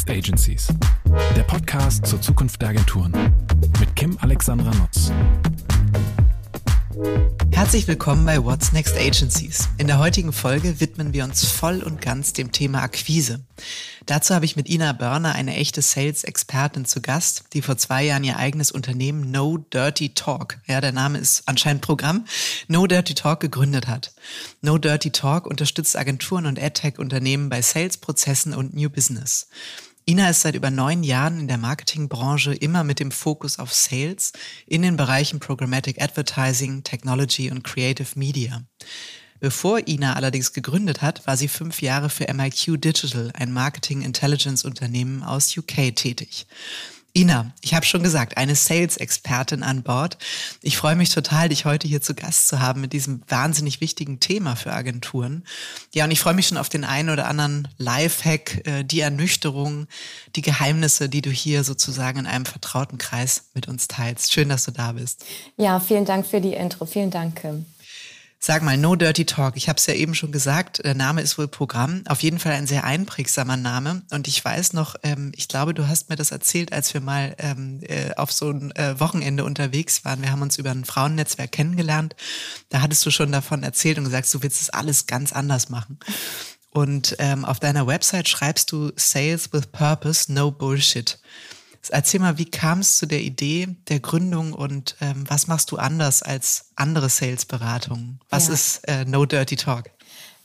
Next Agencies, der Podcast zur Zukunft der Agenturen mit Kim Alexandra Nutz. Herzlich willkommen bei What's Next Agencies. In der heutigen Folge widmen wir uns voll und ganz dem Thema Akquise. Dazu habe ich mit Ina Börner eine echte Sales-Expertin zu Gast, die vor zwei Jahren ihr eigenes Unternehmen No Dirty Talk, ja, der Name ist anscheinend Programm, No Dirty Talk gegründet hat. No Dirty Talk unterstützt Agenturen und AdTech-Unternehmen bei Sales-Prozessen und New Business. Ina ist seit über neun Jahren in der Marketingbranche immer mit dem Fokus auf Sales in den Bereichen Programmatic Advertising, Technology und Creative Media. Bevor Ina allerdings gegründet hat, war sie fünf Jahre für MIQ Digital, ein Marketing Intelligence Unternehmen aus UK, tätig. Ina, ich habe schon gesagt, eine Sales-Expertin an Bord. Ich freue mich total, dich heute hier zu Gast zu haben mit diesem wahnsinnig wichtigen Thema für Agenturen. Ja, und ich freue mich schon auf den einen oder anderen Lifehack, äh, die Ernüchterung, die Geheimnisse, die du hier sozusagen in einem vertrauten Kreis mit uns teilst. Schön, dass du da bist. Ja, vielen Dank für die Intro. Vielen Dank, Kim. Sag mal, No Dirty Talk. Ich habe es ja eben schon gesagt, der Name ist wohl Programm. Auf jeden Fall ein sehr einprägsamer Name. Und ich weiß noch, ähm, ich glaube, du hast mir das erzählt, als wir mal ähm, äh, auf so ein äh, Wochenende unterwegs waren. Wir haben uns über ein Frauennetzwerk kennengelernt. Da hattest du schon davon erzählt und gesagt, du willst es alles ganz anders machen. Und ähm, auf deiner Website schreibst du Sales with Purpose, no Bullshit. Erzähl mal, wie kam es zu der Idee der Gründung und ähm, was machst du anders als andere Sales-Beratungen? Was ja. ist äh, No Dirty Talk?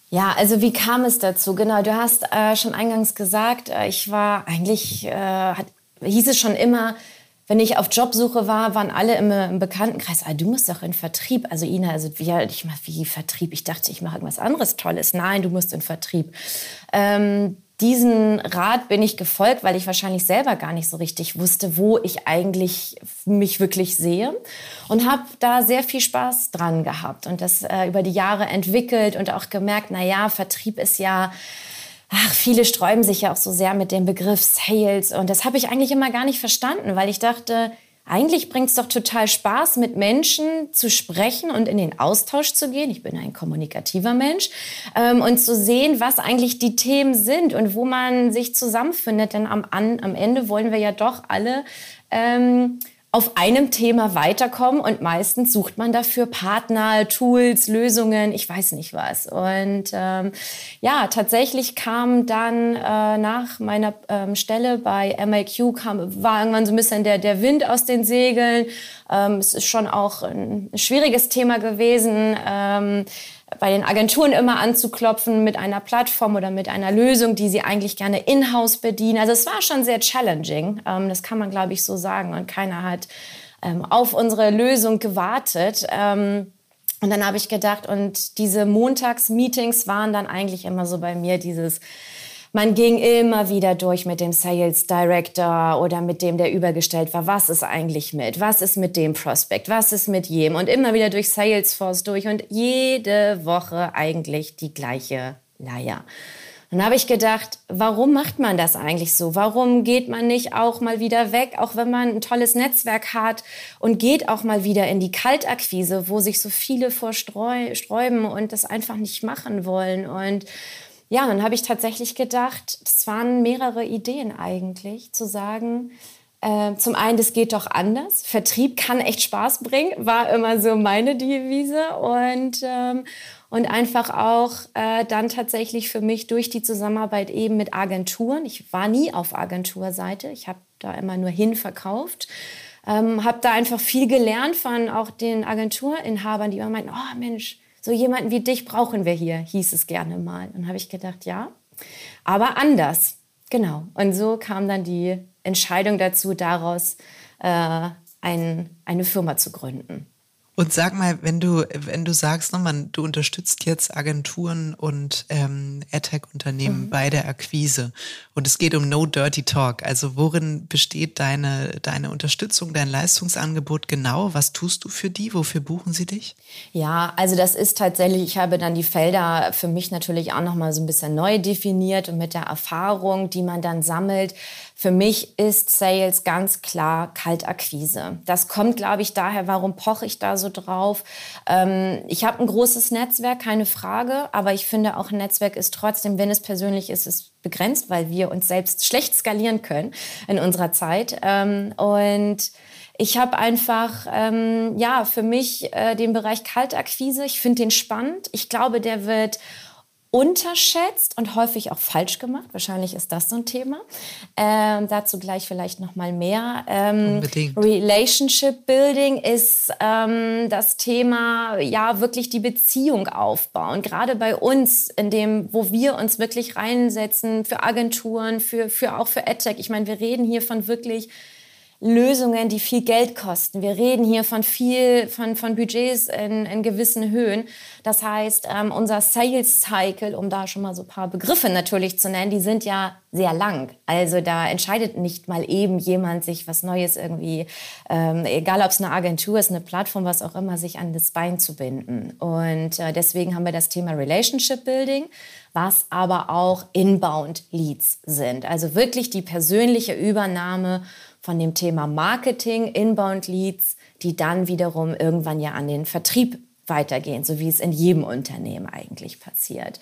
Ja, also wie kam es dazu? Genau, du hast äh, schon eingangs gesagt, äh, ich war eigentlich, äh, hat, hieß es schon immer, wenn ich auf Jobsuche war, waren alle im, im Bekanntenkreis, ah, du musst doch in Vertrieb. Also Ina, also wie, ich mach wie Vertrieb? Ich dachte, ich mache irgendwas anderes Tolles. Nein, du musst in Vertrieb. Ähm, diesen Rat bin ich gefolgt, weil ich wahrscheinlich selber gar nicht so richtig wusste, wo ich eigentlich mich wirklich sehe und habe da sehr viel Spaß dran gehabt und das äh, über die Jahre entwickelt und auch gemerkt, na ja, Vertrieb ist ja Ach, viele sträuben sich ja auch so sehr mit dem Begriff Sales und das habe ich eigentlich immer gar nicht verstanden, weil ich dachte, eigentlich bringt es doch total Spaß, mit Menschen zu sprechen und in den Austausch zu gehen. Ich bin ein kommunikativer Mensch ähm, und zu sehen, was eigentlich die Themen sind und wo man sich zusammenfindet. Denn am, am Ende wollen wir ja doch alle ähm, auf einem Thema weiterkommen und meistens sucht man dafür Partner, Tools, Lösungen, ich weiß nicht was. Und ähm, ja, tatsächlich kam dann äh, nach meiner ähm, Stelle bei MIQ kam, war irgendwann so ein bisschen der, der Wind aus den Segeln. Ähm, es ist schon auch ein schwieriges Thema gewesen. Ähm, bei den Agenturen immer anzuklopfen mit einer Plattform oder mit einer Lösung, die sie eigentlich gerne in-house bedienen. Also es war schon sehr challenging, ähm, das kann man, glaube ich, so sagen. Und keiner hat ähm, auf unsere Lösung gewartet. Ähm, und dann habe ich gedacht, und diese Montagsmeetings waren dann eigentlich immer so bei mir dieses man ging immer wieder durch mit dem Sales Director oder mit dem, der übergestellt war. Was ist eigentlich mit? Was ist mit dem Prospect? Was ist mit jedem? Und immer wieder durch Salesforce durch und jede Woche eigentlich die gleiche Leier. Dann habe ich gedacht, warum macht man das eigentlich so? Warum geht man nicht auch mal wieder weg, auch wenn man ein tolles Netzwerk hat und geht auch mal wieder in die Kaltakquise, wo sich so viele vorsträuben und das einfach nicht machen wollen und ja, dann habe ich tatsächlich gedacht, es waren mehrere Ideen eigentlich, zu sagen, äh, zum einen, das geht doch anders. Vertrieb kann echt Spaß bringen, war immer so meine Devise. Und, ähm, und einfach auch äh, dann tatsächlich für mich durch die Zusammenarbeit eben mit Agenturen. Ich war nie auf Agenturseite, ich habe da immer nur hinverkauft. Ähm, habe da einfach viel gelernt von auch den Agenturinhabern, die immer meinten, oh Mensch, so jemanden wie dich brauchen wir hier, hieß es gerne mal. Und habe ich gedacht, ja, aber anders. Genau. Und so kam dann die Entscheidung dazu, daraus äh, ein, eine Firma zu gründen. Und sag mal, wenn du, wenn du sagst, man, du unterstützt jetzt Agenturen und ähm, AdTech-Unternehmen mhm. bei der Akquise und es geht um No Dirty Talk. Also worin besteht deine, deine Unterstützung, dein Leistungsangebot genau? Was tust du für die? Wofür buchen sie dich? Ja, also das ist tatsächlich, ich habe dann die Felder für mich natürlich auch nochmal so ein bisschen neu definiert und mit der Erfahrung, die man dann sammelt, für mich ist Sales ganz klar Kaltakquise. Das kommt, glaube ich, daher, warum poche ich da so so drauf. Ähm, ich habe ein großes Netzwerk, keine Frage, aber ich finde auch ein Netzwerk ist trotzdem, wenn es persönlich ist, ist begrenzt, weil wir uns selbst schlecht skalieren können in unserer Zeit. Ähm, und ich habe einfach ähm, ja für mich äh, den Bereich Kaltakquise. Ich finde den spannend. Ich glaube, der wird unterschätzt und häufig auch falsch gemacht. Wahrscheinlich ist das so ein Thema. Ähm, dazu gleich vielleicht noch mal mehr. Ähm, Relationship Building ist ähm, das Thema, ja wirklich die Beziehung aufbauen. Gerade bei uns, in dem, wo wir uns wirklich reinsetzen für Agenturen, für, für auch für AdTech. Ich meine, wir reden hier von wirklich Lösungen, die viel Geld kosten. Wir reden hier von viel, von, von Budgets in, in gewissen Höhen. Das heißt, ähm, unser Sales Cycle, um da schon mal so ein paar Begriffe natürlich zu nennen, die sind ja sehr lang. Also da entscheidet nicht mal eben jemand sich was Neues irgendwie, ähm, egal ob es eine Agentur ist, eine Plattform, was auch immer, sich an das Bein zu binden. Und äh, deswegen haben wir das Thema Relationship Building, was aber auch Inbound Leads sind. Also wirklich die persönliche Übernahme von dem Thema Marketing, Inbound Leads, die dann wiederum irgendwann ja an den Vertrieb weitergehen, so wie es in jedem Unternehmen eigentlich passiert.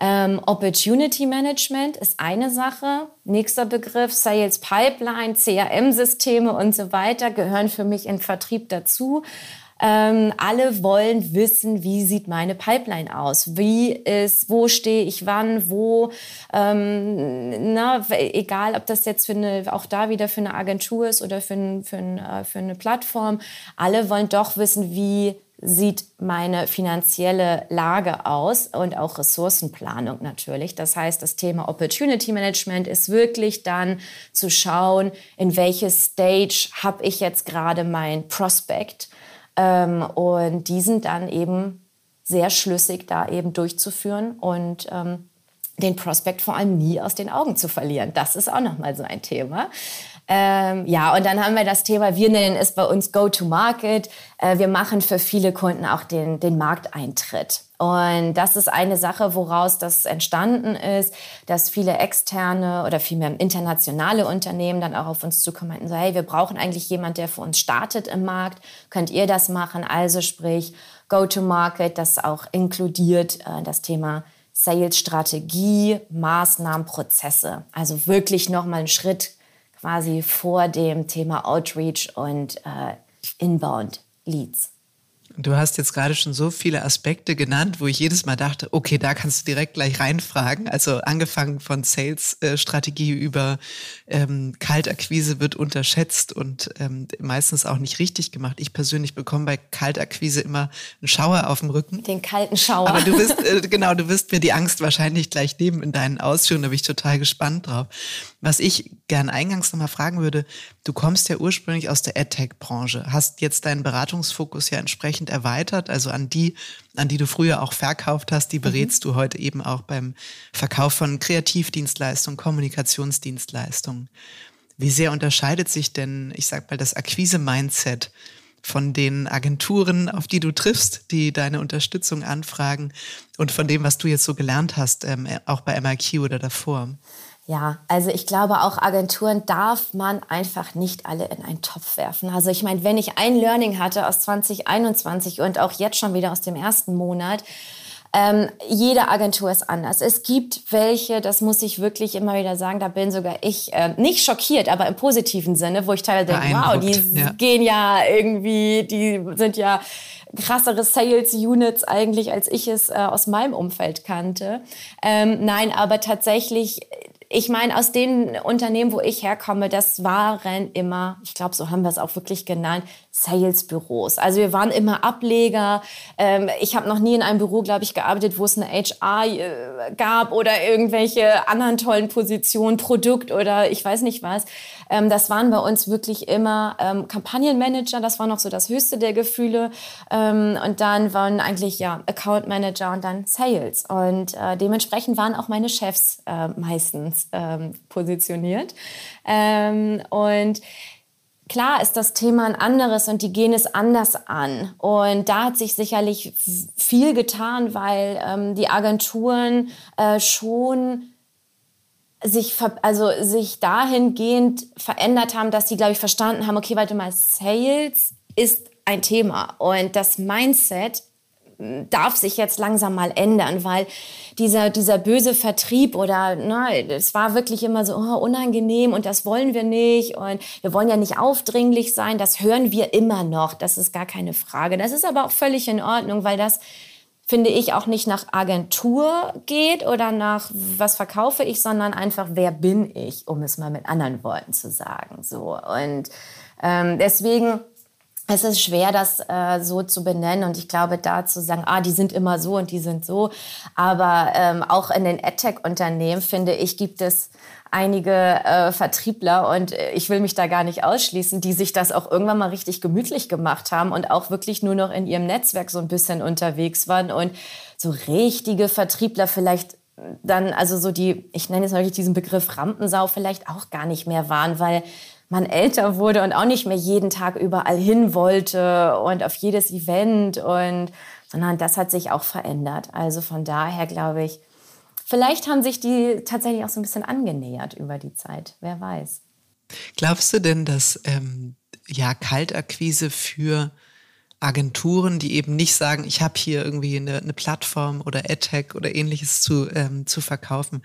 Ähm, Opportunity Management ist eine Sache. Nächster Begriff, Sales Pipeline, CRM-Systeme und so weiter gehören für mich in Vertrieb dazu. Ähm, alle wollen wissen, wie sieht meine Pipeline aus? Wie ist, wo stehe ich wann, wo, ähm, na, egal ob das jetzt für eine, auch da wieder für eine Agentur ist oder für, ein, für, ein, äh, für eine Plattform, alle wollen doch wissen, wie sieht meine finanzielle Lage aus und auch Ressourcenplanung natürlich. Das heißt, das Thema Opportunity Management ist wirklich dann zu schauen, in welches Stage habe ich jetzt gerade mein Prospect ähm, und diesen dann eben sehr schlüssig da eben durchzuführen und ähm, den Prospekt vor allem nie aus den Augen zu verlieren. Das ist auch nochmal so ein Thema. Ähm, ja, und dann haben wir das Thema, wir nennen es bei uns Go-to-Market. Äh, wir machen für viele Kunden auch den, den Markteintritt. Und das ist eine Sache, woraus das entstanden ist, dass viele externe oder vielmehr internationale Unternehmen dann auch auf uns zukommen und so, hey, wir brauchen eigentlich jemand, der für uns startet im Markt. Könnt ihr das machen? Also sprich, Go-to-Market, das auch inkludiert äh, das Thema Sales-Strategie, Maßnahmen, Prozesse. Also wirklich nochmal einen Schritt quasi vor dem Thema Outreach und äh, Inbound Leads. Du hast jetzt gerade schon so viele Aspekte genannt, wo ich jedes Mal dachte, okay, da kannst du direkt gleich reinfragen. Also angefangen von Sales-Strategie über ähm, Kaltakquise wird unterschätzt und ähm, meistens auch nicht richtig gemacht. Ich persönlich bekomme bei Kaltakquise immer einen Schauer auf dem Rücken. Den kalten Schauer. Aber du wirst, äh, genau, du wirst mir die Angst wahrscheinlich gleich nehmen in deinen Ausführungen. Da bin ich total gespannt drauf. Was ich gern eingangs nochmal fragen würde, du kommst ja ursprünglich aus der AdTech-Branche, hast jetzt deinen Beratungsfokus ja entsprechend erweitert. Also an die, an die du früher auch verkauft hast, die berätst mhm. du heute eben auch beim Verkauf von Kreativdienstleistungen, Kommunikationsdienstleistungen. Wie sehr unterscheidet sich denn, ich sag mal, das Akquise-Mindset von den Agenturen, auf die du triffst, die deine Unterstützung anfragen und von dem, was du jetzt so gelernt hast, ähm, auch bei MIQ oder davor? Ja, also ich glaube, auch Agenturen darf man einfach nicht alle in einen Topf werfen. Also ich meine, wenn ich ein Learning hatte aus 2021 und auch jetzt schon wieder aus dem ersten Monat, ähm, jede Agentur ist anders. Es gibt welche, das muss ich wirklich immer wieder sagen, da bin sogar ich äh, nicht schockiert, aber im positiven Sinne, wo ich teilweise denke, wow, die ja. gehen ja irgendwie, die sind ja krassere Sales Units eigentlich, als ich es äh, aus meinem Umfeld kannte. Ähm, nein, aber tatsächlich ich meine, aus den Unternehmen, wo ich herkomme, das waren immer, ich glaube, so haben wir es auch wirklich genannt, Sales-Büros. Also wir waren immer Ableger. Ähm, ich habe noch nie in einem Büro, glaube ich, gearbeitet, wo es eine HR äh, gab oder irgendwelche anderen tollen Positionen, Produkt oder ich weiß nicht was. Ähm, das waren bei uns wirklich immer ähm, Kampagnenmanager. Das war noch so das höchste der Gefühle. Und dann waren eigentlich ja Account Manager und dann Sales. Und äh, dementsprechend waren auch meine Chefs äh, meistens ähm, positioniert. Ähm, und Klar ist das Thema ein anderes und die gehen es anders an. Und da hat sich sicherlich viel getan, weil ähm, die Agenturen äh, schon sich, also sich dahingehend verändert haben, dass sie, glaube ich, verstanden haben, okay, warte mal, Sales ist ein Thema. Und das Mindset darf sich jetzt langsam mal ändern, weil dieser, dieser böse Vertrieb oder ne, es war wirklich immer so oh, unangenehm und das wollen wir nicht und wir wollen ja nicht aufdringlich sein, das hören wir immer noch, das ist gar keine Frage. Das ist aber auch völlig in Ordnung, weil das finde ich auch nicht nach Agentur geht oder nach was verkaufe ich, sondern einfach wer bin ich, um es mal mit anderen Worten zu sagen. So und ähm, deswegen es ist schwer, das äh, so zu benennen und ich glaube, da zu sagen, ah, die sind immer so und die sind so. Aber ähm, auch in den AdTech-Unternehmen, finde ich, gibt es einige äh, Vertriebler und äh, ich will mich da gar nicht ausschließen, die sich das auch irgendwann mal richtig gemütlich gemacht haben und auch wirklich nur noch in ihrem Netzwerk so ein bisschen unterwegs waren und so richtige Vertriebler vielleicht dann, also so die, ich nenne jetzt natürlich diesen Begriff Rampensau vielleicht auch gar nicht mehr waren, weil man älter wurde und auch nicht mehr jeden Tag überall hin wollte und auf jedes Event und sondern das hat sich auch verändert. Also von daher glaube ich, vielleicht haben sich die tatsächlich auch so ein bisschen angenähert über die Zeit. Wer weiß. Glaubst du denn, dass ähm, ja Kaltakquise für Agenturen, die eben nicht sagen, ich habe hier irgendwie eine, eine Plattform oder AdTech oder ähnliches zu, ähm, zu verkaufen,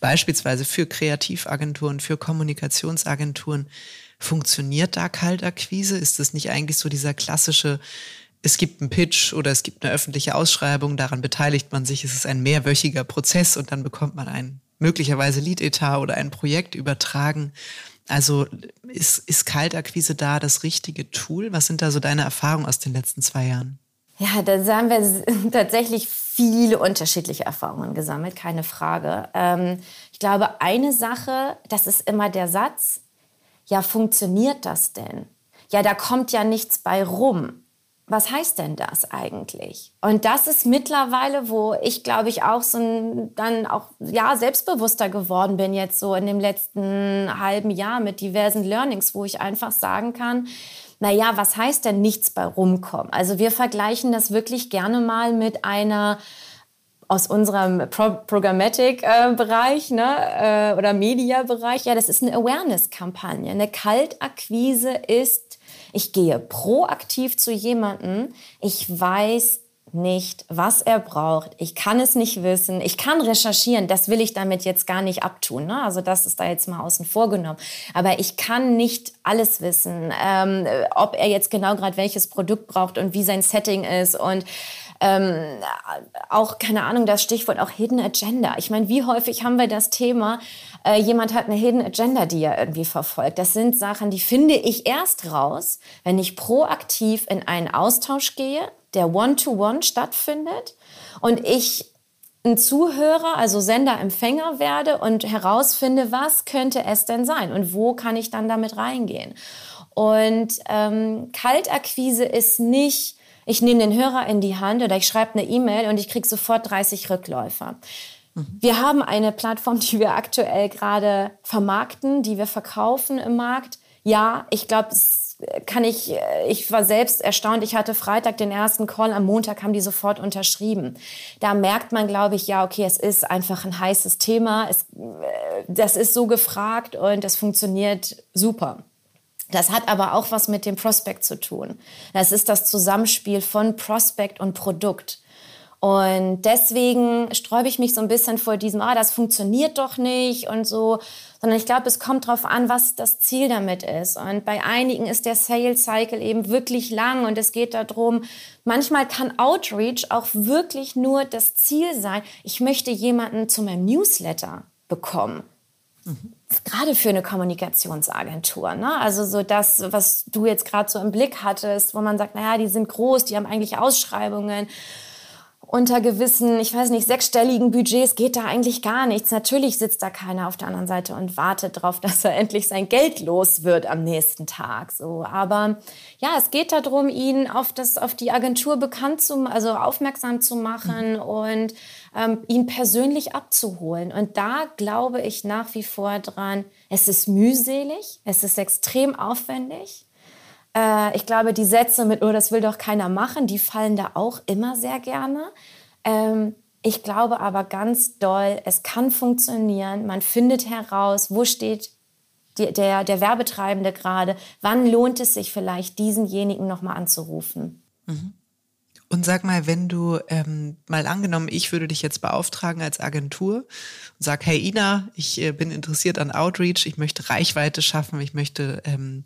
beispielsweise für Kreativagenturen, für Kommunikationsagenturen, funktioniert da Kaltakquise? Ist das nicht eigentlich so dieser klassische, es gibt einen Pitch oder es gibt eine öffentliche Ausschreibung, daran beteiligt man sich, es ist ein mehrwöchiger Prozess und dann bekommt man ein möglicherweise Lead-Etat oder ein Projekt übertragen. Also ist, ist Kaltakquise da das richtige Tool? Was sind da so deine Erfahrungen aus den letzten zwei Jahren? Ja, da haben wir tatsächlich viele unterschiedliche Erfahrungen gesammelt, keine Frage. Ähm, ich glaube, eine Sache, das ist immer der Satz, ja, funktioniert das denn? Ja, da kommt ja nichts bei rum was heißt denn das eigentlich? Und das ist mittlerweile, wo ich glaube ich auch so ein, dann auch ja selbstbewusster geworden bin jetzt so in dem letzten halben Jahr mit diversen Learnings, wo ich einfach sagen kann, na ja, was heißt denn nichts bei rumkommen? Also wir vergleichen das wirklich gerne mal mit einer aus unserem Pro Programmatic-Bereich ne, äh, oder Media-Bereich, ja, das ist eine Awareness-Kampagne. Eine Kaltakquise ist ich gehe proaktiv zu jemandem. Ich weiß nicht, was er braucht. Ich kann es nicht wissen. Ich kann recherchieren. Das will ich damit jetzt gar nicht abtun. Ne? Also das ist da jetzt mal außen vor genommen. Aber ich kann nicht alles wissen, ähm, ob er jetzt genau gerade welches Produkt braucht und wie sein Setting ist und ähm, auch, keine Ahnung, das Stichwort auch Hidden Agenda. Ich meine, wie häufig haben wir das Thema, äh, jemand hat eine Hidden Agenda, die er irgendwie verfolgt. Das sind Sachen, die finde ich erst raus, wenn ich proaktiv in einen Austausch gehe, der One-to-One -one stattfindet und ich ein Zuhörer, also Sender-Empfänger werde und herausfinde, was könnte es denn sein und wo kann ich dann damit reingehen. Und ähm, Kaltakquise ist nicht ich nehme den Hörer in die Hand oder ich schreibe eine E-Mail und ich kriege sofort 30 Rückläufer. Mhm. Wir haben eine Plattform, die wir aktuell gerade vermarkten, die wir verkaufen im Markt. Ja, ich glaube, das kann ich, ich war selbst erstaunt. Ich hatte Freitag den ersten Call, am Montag haben die sofort unterschrieben. Da merkt man, glaube ich, ja, okay, es ist einfach ein heißes Thema. Es, das ist so gefragt und das funktioniert super. Das hat aber auch was mit dem Prospect zu tun. Das ist das Zusammenspiel von Prospect und Produkt. Und deswegen sträube ich mich so ein bisschen vor diesem, ah, das funktioniert doch nicht und so, sondern ich glaube, es kommt darauf an, was das Ziel damit ist. Und bei einigen ist der Sales Cycle eben wirklich lang und es geht darum, manchmal kann Outreach auch wirklich nur das Ziel sein, ich möchte jemanden zu meinem Newsletter bekommen. Gerade für eine Kommunikationsagentur. Ne? Also so das, was du jetzt gerade so im Blick hattest, wo man sagt, naja, die sind groß, die haben eigentlich Ausschreibungen. Unter gewissen, ich weiß nicht, sechsstelligen Budgets geht da eigentlich gar nichts. Natürlich sitzt da keiner auf der anderen Seite und wartet darauf, dass er endlich sein Geld los wird am nächsten Tag. So, aber ja, es geht darum, ihn auf das, auf die Agentur bekannt zu, also aufmerksam zu machen mhm. und ähm, ihn persönlich abzuholen. Und da glaube ich nach wie vor dran, es ist mühselig, es ist extrem aufwendig. Äh, ich glaube, die Sätze mit, oh, das will doch keiner machen, die fallen da auch immer sehr gerne. Ähm, ich glaube aber ganz doll, es kann funktionieren. Man findet heraus, wo steht die, der, der Werbetreibende gerade? Wann lohnt es sich vielleicht, diesenjenigen nochmal anzurufen? Mhm. Und sag mal, wenn du ähm, mal angenommen, ich würde dich jetzt beauftragen als Agentur und sag, hey Ina, ich äh, bin interessiert an Outreach, ich möchte Reichweite schaffen, ich möchte ähm,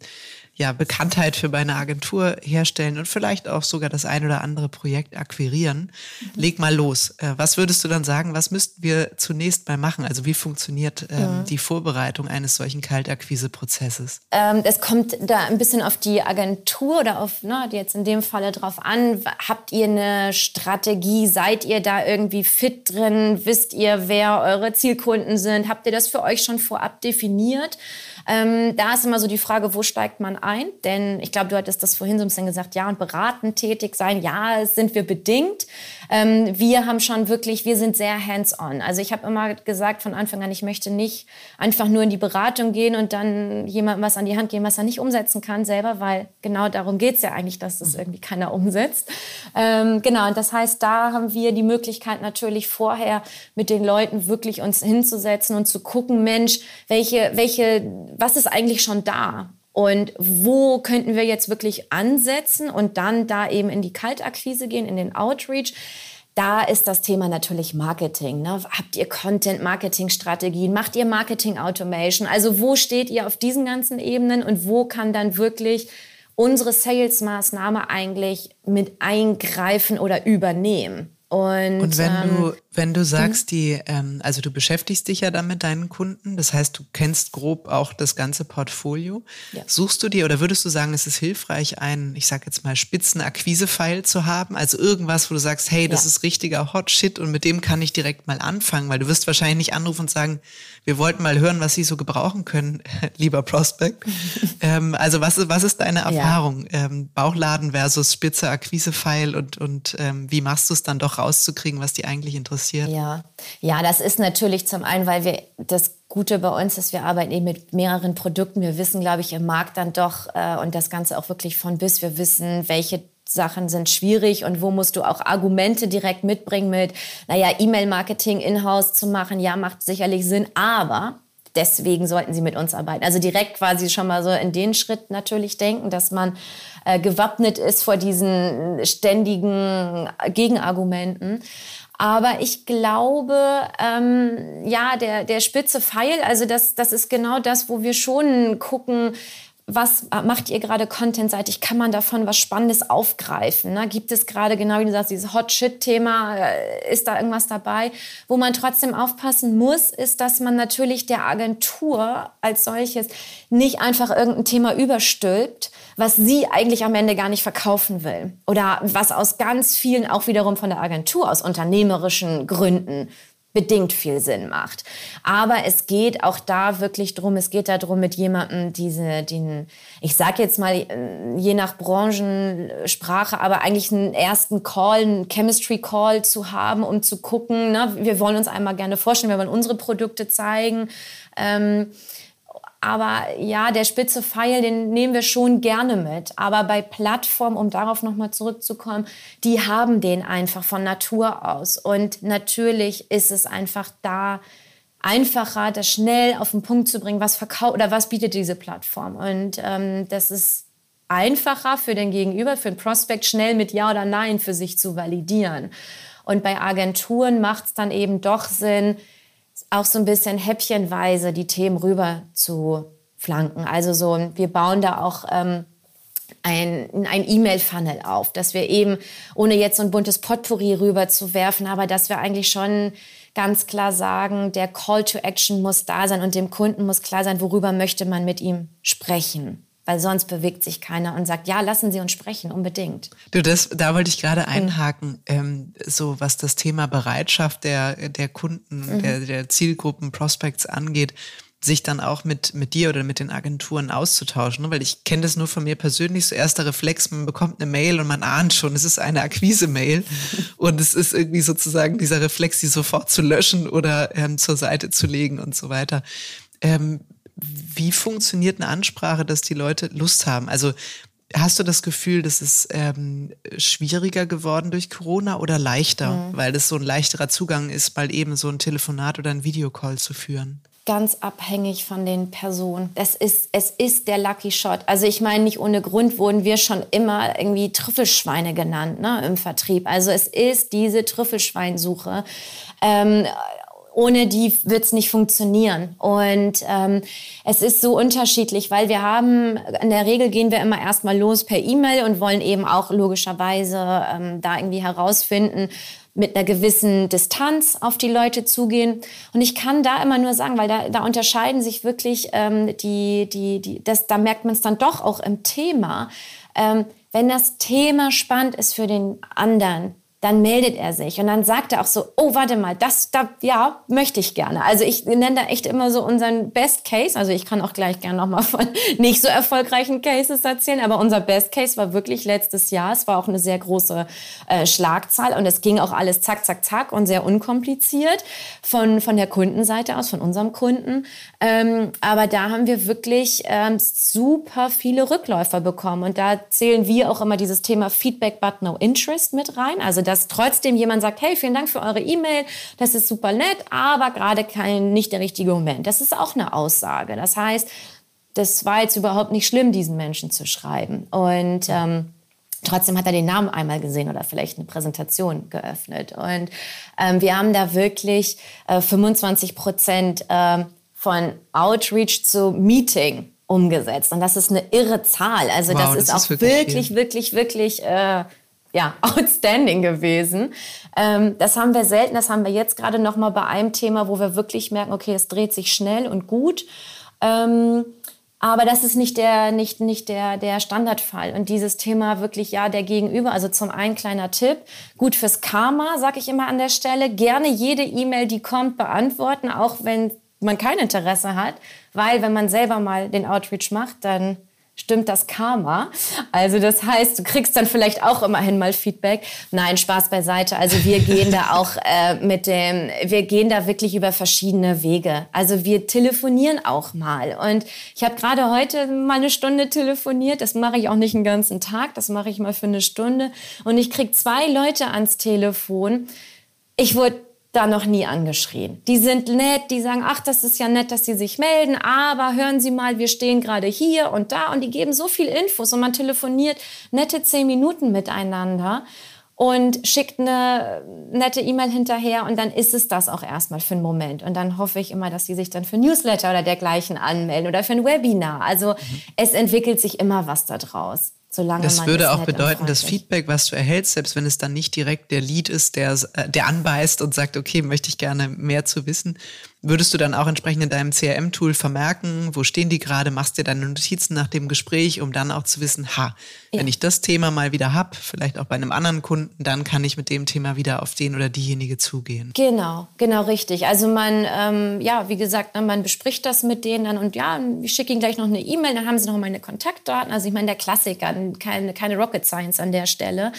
ja, Bekanntheit für meine Agentur herstellen und vielleicht auch sogar das ein oder andere Projekt akquirieren. Mhm. Leg mal los. Äh, was würdest du dann sagen, was müssten wir zunächst mal machen? Also wie funktioniert ähm, mhm. die Vorbereitung eines solchen Kaltakquise-Prozesses? Ähm, es kommt da ein bisschen auf die Agentur oder auf, ne, jetzt in dem Falle drauf an. Habt ihr eine Strategie? Seid ihr da irgendwie fit drin? Wisst ihr, wer eure Zielkunden sind? Habt ihr das für euch schon vorab definiert? Ähm, da ist immer so die Frage, wo steigt man ein? Denn ich glaube, du hattest das vorhin so ein bisschen gesagt, ja, und beratend tätig sein, ja, sind wir bedingt. Ähm, wir haben schon wirklich, wir sind sehr hands-on. Also ich habe immer gesagt von Anfang an, ich möchte nicht einfach nur in die Beratung gehen und dann jemandem was an die Hand geben, was er nicht umsetzen kann selber, weil genau darum geht es ja eigentlich, dass das irgendwie keiner umsetzt. Ähm, genau, und das heißt, da haben wir die Möglichkeit natürlich vorher mit den Leuten wirklich uns hinzusetzen und zu gucken, Mensch, welche, welche was ist eigentlich schon da? Und wo könnten wir jetzt wirklich ansetzen und dann da eben in die Kaltakquise gehen, in den Outreach? Da ist das Thema natürlich Marketing. Ne? Habt ihr Content-Marketing-Strategien? Macht ihr Marketing-Automation? Also wo steht ihr auf diesen ganzen Ebenen und wo kann dann wirklich unsere Sales-Maßnahme eigentlich mit eingreifen oder übernehmen? Und, und wenn ähm, du wenn du sagst, die, ähm, also du beschäftigst dich ja dann mit deinen Kunden, das heißt, du kennst grob auch das ganze Portfolio. Ja. Suchst du dir oder würdest du sagen, es ist hilfreich, einen, ich sag jetzt mal, Spitzenakquise-File zu haben? Also irgendwas, wo du sagst, hey, das ja. ist richtiger Hot Shit und mit dem kann ich direkt mal anfangen, weil du wirst wahrscheinlich nicht anrufen und sagen, wir wollten mal hören, was sie so gebrauchen können, lieber Prospect. ähm, also was, was ist deine Erfahrung? Ja. Ähm, Bauchladen versus spitze Akquise-File und, und ähm, wie machst du es dann doch rauszukriegen, was die eigentlich interessiert? interessiert? Ja, ja, das ist natürlich zum einen, weil wir das Gute bei uns ist, wir arbeiten eben mit mehreren Produkten. Wir wissen, glaube ich, im Markt dann doch äh, und das Ganze auch wirklich von bis. Wir wissen, welche Sachen sind schwierig und wo musst du auch Argumente direkt mitbringen mit, naja, E-Mail-Marketing in-house zu machen, ja, macht sicherlich Sinn, aber deswegen sollten sie mit uns arbeiten. Also direkt quasi schon mal so in den Schritt natürlich denken, dass man äh, gewappnet ist vor diesen ständigen Gegenargumenten. Aber ich glaube, ähm, ja, der, der spitze Pfeil, also das, das ist genau das, wo wir schon gucken, was macht ihr gerade contentseitig? Kann man davon was Spannendes aufgreifen? Ne? Gibt es gerade, genau wie du sagst, dieses Hot-Shit-Thema, äh, ist da irgendwas dabei? Wo man trotzdem aufpassen muss, ist, dass man natürlich der Agentur als solches nicht einfach irgendein Thema überstülpt, was sie eigentlich am Ende gar nicht verkaufen will. Oder was aus ganz vielen, auch wiederum von der Agentur, aus unternehmerischen Gründen bedingt viel Sinn macht. Aber es geht auch da wirklich drum, es geht darum, mit jemandem diese, den, ich sag jetzt mal, äh, je nach Branchensprache, aber eigentlich einen ersten Call, einen Chemistry Call zu haben, um zu gucken, ne, wir wollen uns einmal gerne vorstellen, wir wollen unsere Produkte zeigen. Ähm, aber ja, der spitze Pfeil, den nehmen wir schon gerne mit. Aber bei Plattformen, um darauf nochmal zurückzukommen, die haben den einfach von Natur aus. Und natürlich ist es einfach da einfacher, das schnell auf den Punkt zu bringen, was verkauft oder was bietet diese Plattform. Und ähm, das ist einfacher für den Gegenüber, für den Prospekt, schnell mit Ja oder Nein für sich zu validieren. Und bei Agenturen macht es dann eben doch Sinn, auch so ein bisschen häppchenweise die Themen rüber zu flanken. Also so, wir bauen da auch ähm, ein, ein E-Mail-Funnel auf, dass wir eben, ohne jetzt so ein buntes Potpourri rüber zu werfen, aber dass wir eigentlich schon ganz klar sagen, der Call to Action muss da sein und dem Kunden muss klar sein, worüber möchte man mit ihm sprechen weil sonst bewegt sich keiner und sagt, ja, lassen Sie uns sprechen, unbedingt. Du, das, da wollte ich gerade einhaken, mhm. ähm, so was das Thema Bereitschaft der, der Kunden, mhm. der, der Zielgruppen, Prospects angeht, sich dann auch mit, mit dir oder mit den Agenturen auszutauschen. Ne? Weil ich kenne das nur von mir persönlich, so erster Reflex, man bekommt eine Mail und man ahnt schon, es ist eine Akquise-Mail und es ist irgendwie sozusagen dieser Reflex, die sofort zu löschen oder ähm, zur Seite zu legen und so weiter. Ähm, wie funktioniert eine Ansprache, dass die Leute Lust haben? Also hast du das Gefühl, dass es ähm, schwieriger geworden durch Corona oder leichter, mhm. weil es so ein leichterer Zugang ist, mal eben so ein Telefonat oder ein Videocall zu führen? ganz abhängig von den Personen. Das ist, es ist der Lucky Shot. Also ich meine, nicht ohne Grund wurden wir schon immer irgendwie Trüffelschweine genannt ne, im Vertrieb. Also es ist diese Trüffelschweinsuche. Ähm, ohne die wird es nicht funktionieren. Und ähm, es ist so unterschiedlich, weil wir haben, in der Regel gehen wir immer erstmal los per E-Mail und wollen eben auch logischerweise ähm, da irgendwie herausfinden, mit einer gewissen Distanz auf die Leute zugehen. Und ich kann da immer nur sagen, weil da, da unterscheiden sich wirklich ähm, die, die, die, das, da merkt man es dann doch auch im Thema. Ähm, wenn das Thema spannend ist für den anderen, dann meldet er sich und dann sagt er auch so, oh, warte mal, das, da, ja, möchte ich gerne. Also ich nenne da echt immer so unseren Best Case. Also ich kann auch gleich gerne nochmal von nicht so erfolgreichen Cases erzählen, aber unser Best Case war wirklich letztes Jahr. Es war auch eine sehr große äh, Schlagzahl und es ging auch alles zack, zack, zack und sehr unkompliziert von, von der Kundenseite aus, von unserem Kunden. Ähm, aber da haben wir wirklich ähm, super viele Rückläufer bekommen und da zählen wir auch immer dieses Thema Feedback but no interest mit rein. Also dass trotzdem jemand sagt, hey, vielen Dank für eure E-Mail, das ist super nett, aber gerade kein, nicht der richtige Moment. Das ist auch eine Aussage. Das heißt, das war jetzt überhaupt nicht schlimm, diesen Menschen zu schreiben. Und ähm, trotzdem hat er den Namen einmal gesehen oder vielleicht eine Präsentation geöffnet. Und ähm, wir haben da wirklich äh, 25 Prozent äh, von Outreach zu Meeting umgesetzt. Und das ist eine irre Zahl. Also wow, das, das, ist auch wirklich, wirklich, wirklich, wirklich, äh, ja, outstanding gewesen. Ähm, das haben wir selten, das haben wir jetzt gerade noch mal bei einem Thema, wo wir wirklich merken, okay, es dreht sich schnell und gut. Ähm, aber das ist nicht der, nicht, nicht der, der Standardfall. Und dieses Thema wirklich, ja, der Gegenüber, also zum einen kleiner Tipp, gut fürs Karma, sage ich immer an der Stelle, gerne jede E-Mail, die kommt, beantworten, auch wenn man kein Interesse hat, weil wenn man selber mal den Outreach macht, dann stimmt das Karma. Also das heißt, du kriegst dann vielleicht auch immerhin mal Feedback. Nein, Spaß beiseite. Also wir gehen da auch äh, mit dem, wir gehen da wirklich über verschiedene Wege. Also wir telefonieren auch mal. Und ich habe gerade heute mal eine Stunde telefoniert. Das mache ich auch nicht den ganzen Tag. Das mache ich mal für eine Stunde. Und ich krieg zwei Leute ans Telefon. Ich wurde da noch nie angeschrien. Die sind nett, die sagen, ach, das ist ja nett, dass Sie sich melden, aber hören Sie mal, wir stehen gerade hier und da und die geben so viel Infos und man telefoniert nette zehn Minuten miteinander und schickt eine nette E-Mail hinterher und dann ist es das auch erstmal für einen Moment. Und dann hoffe ich immer, dass sie sich dann für Newsletter oder dergleichen anmelden oder für ein Webinar. Also mhm. es entwickelt sich immer was da draus. Solange das würde auch bedeuten, das Feedback, was du erhältst, selbst wenn es dann nicht direkt der Lead ist, der, äh, der anbeißt und sagt, okay, möchte ich gerne mehr zu wissen, Würdest du dann auch entsprechend in deinem CRM-Tool vermerken, wo stehen die gerade, machst dir deine Notizen nach dem Gespräch, um dann auch zu wissen, ha, ja. wenn ich das Thema mal wieder hab, vielleicht auch bei einem anderen Kunden, dann kann ich mit dem Thema wieder auf den oder diejenige zugehen. Genau, genau richtig. Also man, ähm, ja, wie gesagt, ne, man bespricht das mit denen dann und ja, ich schicke ihnen gleich noch eine E-Mail, dann haben sie noch meine Kontaktdaten. Also ich meine, der Klassiker, keine, keine Rocket Science an der Stelle.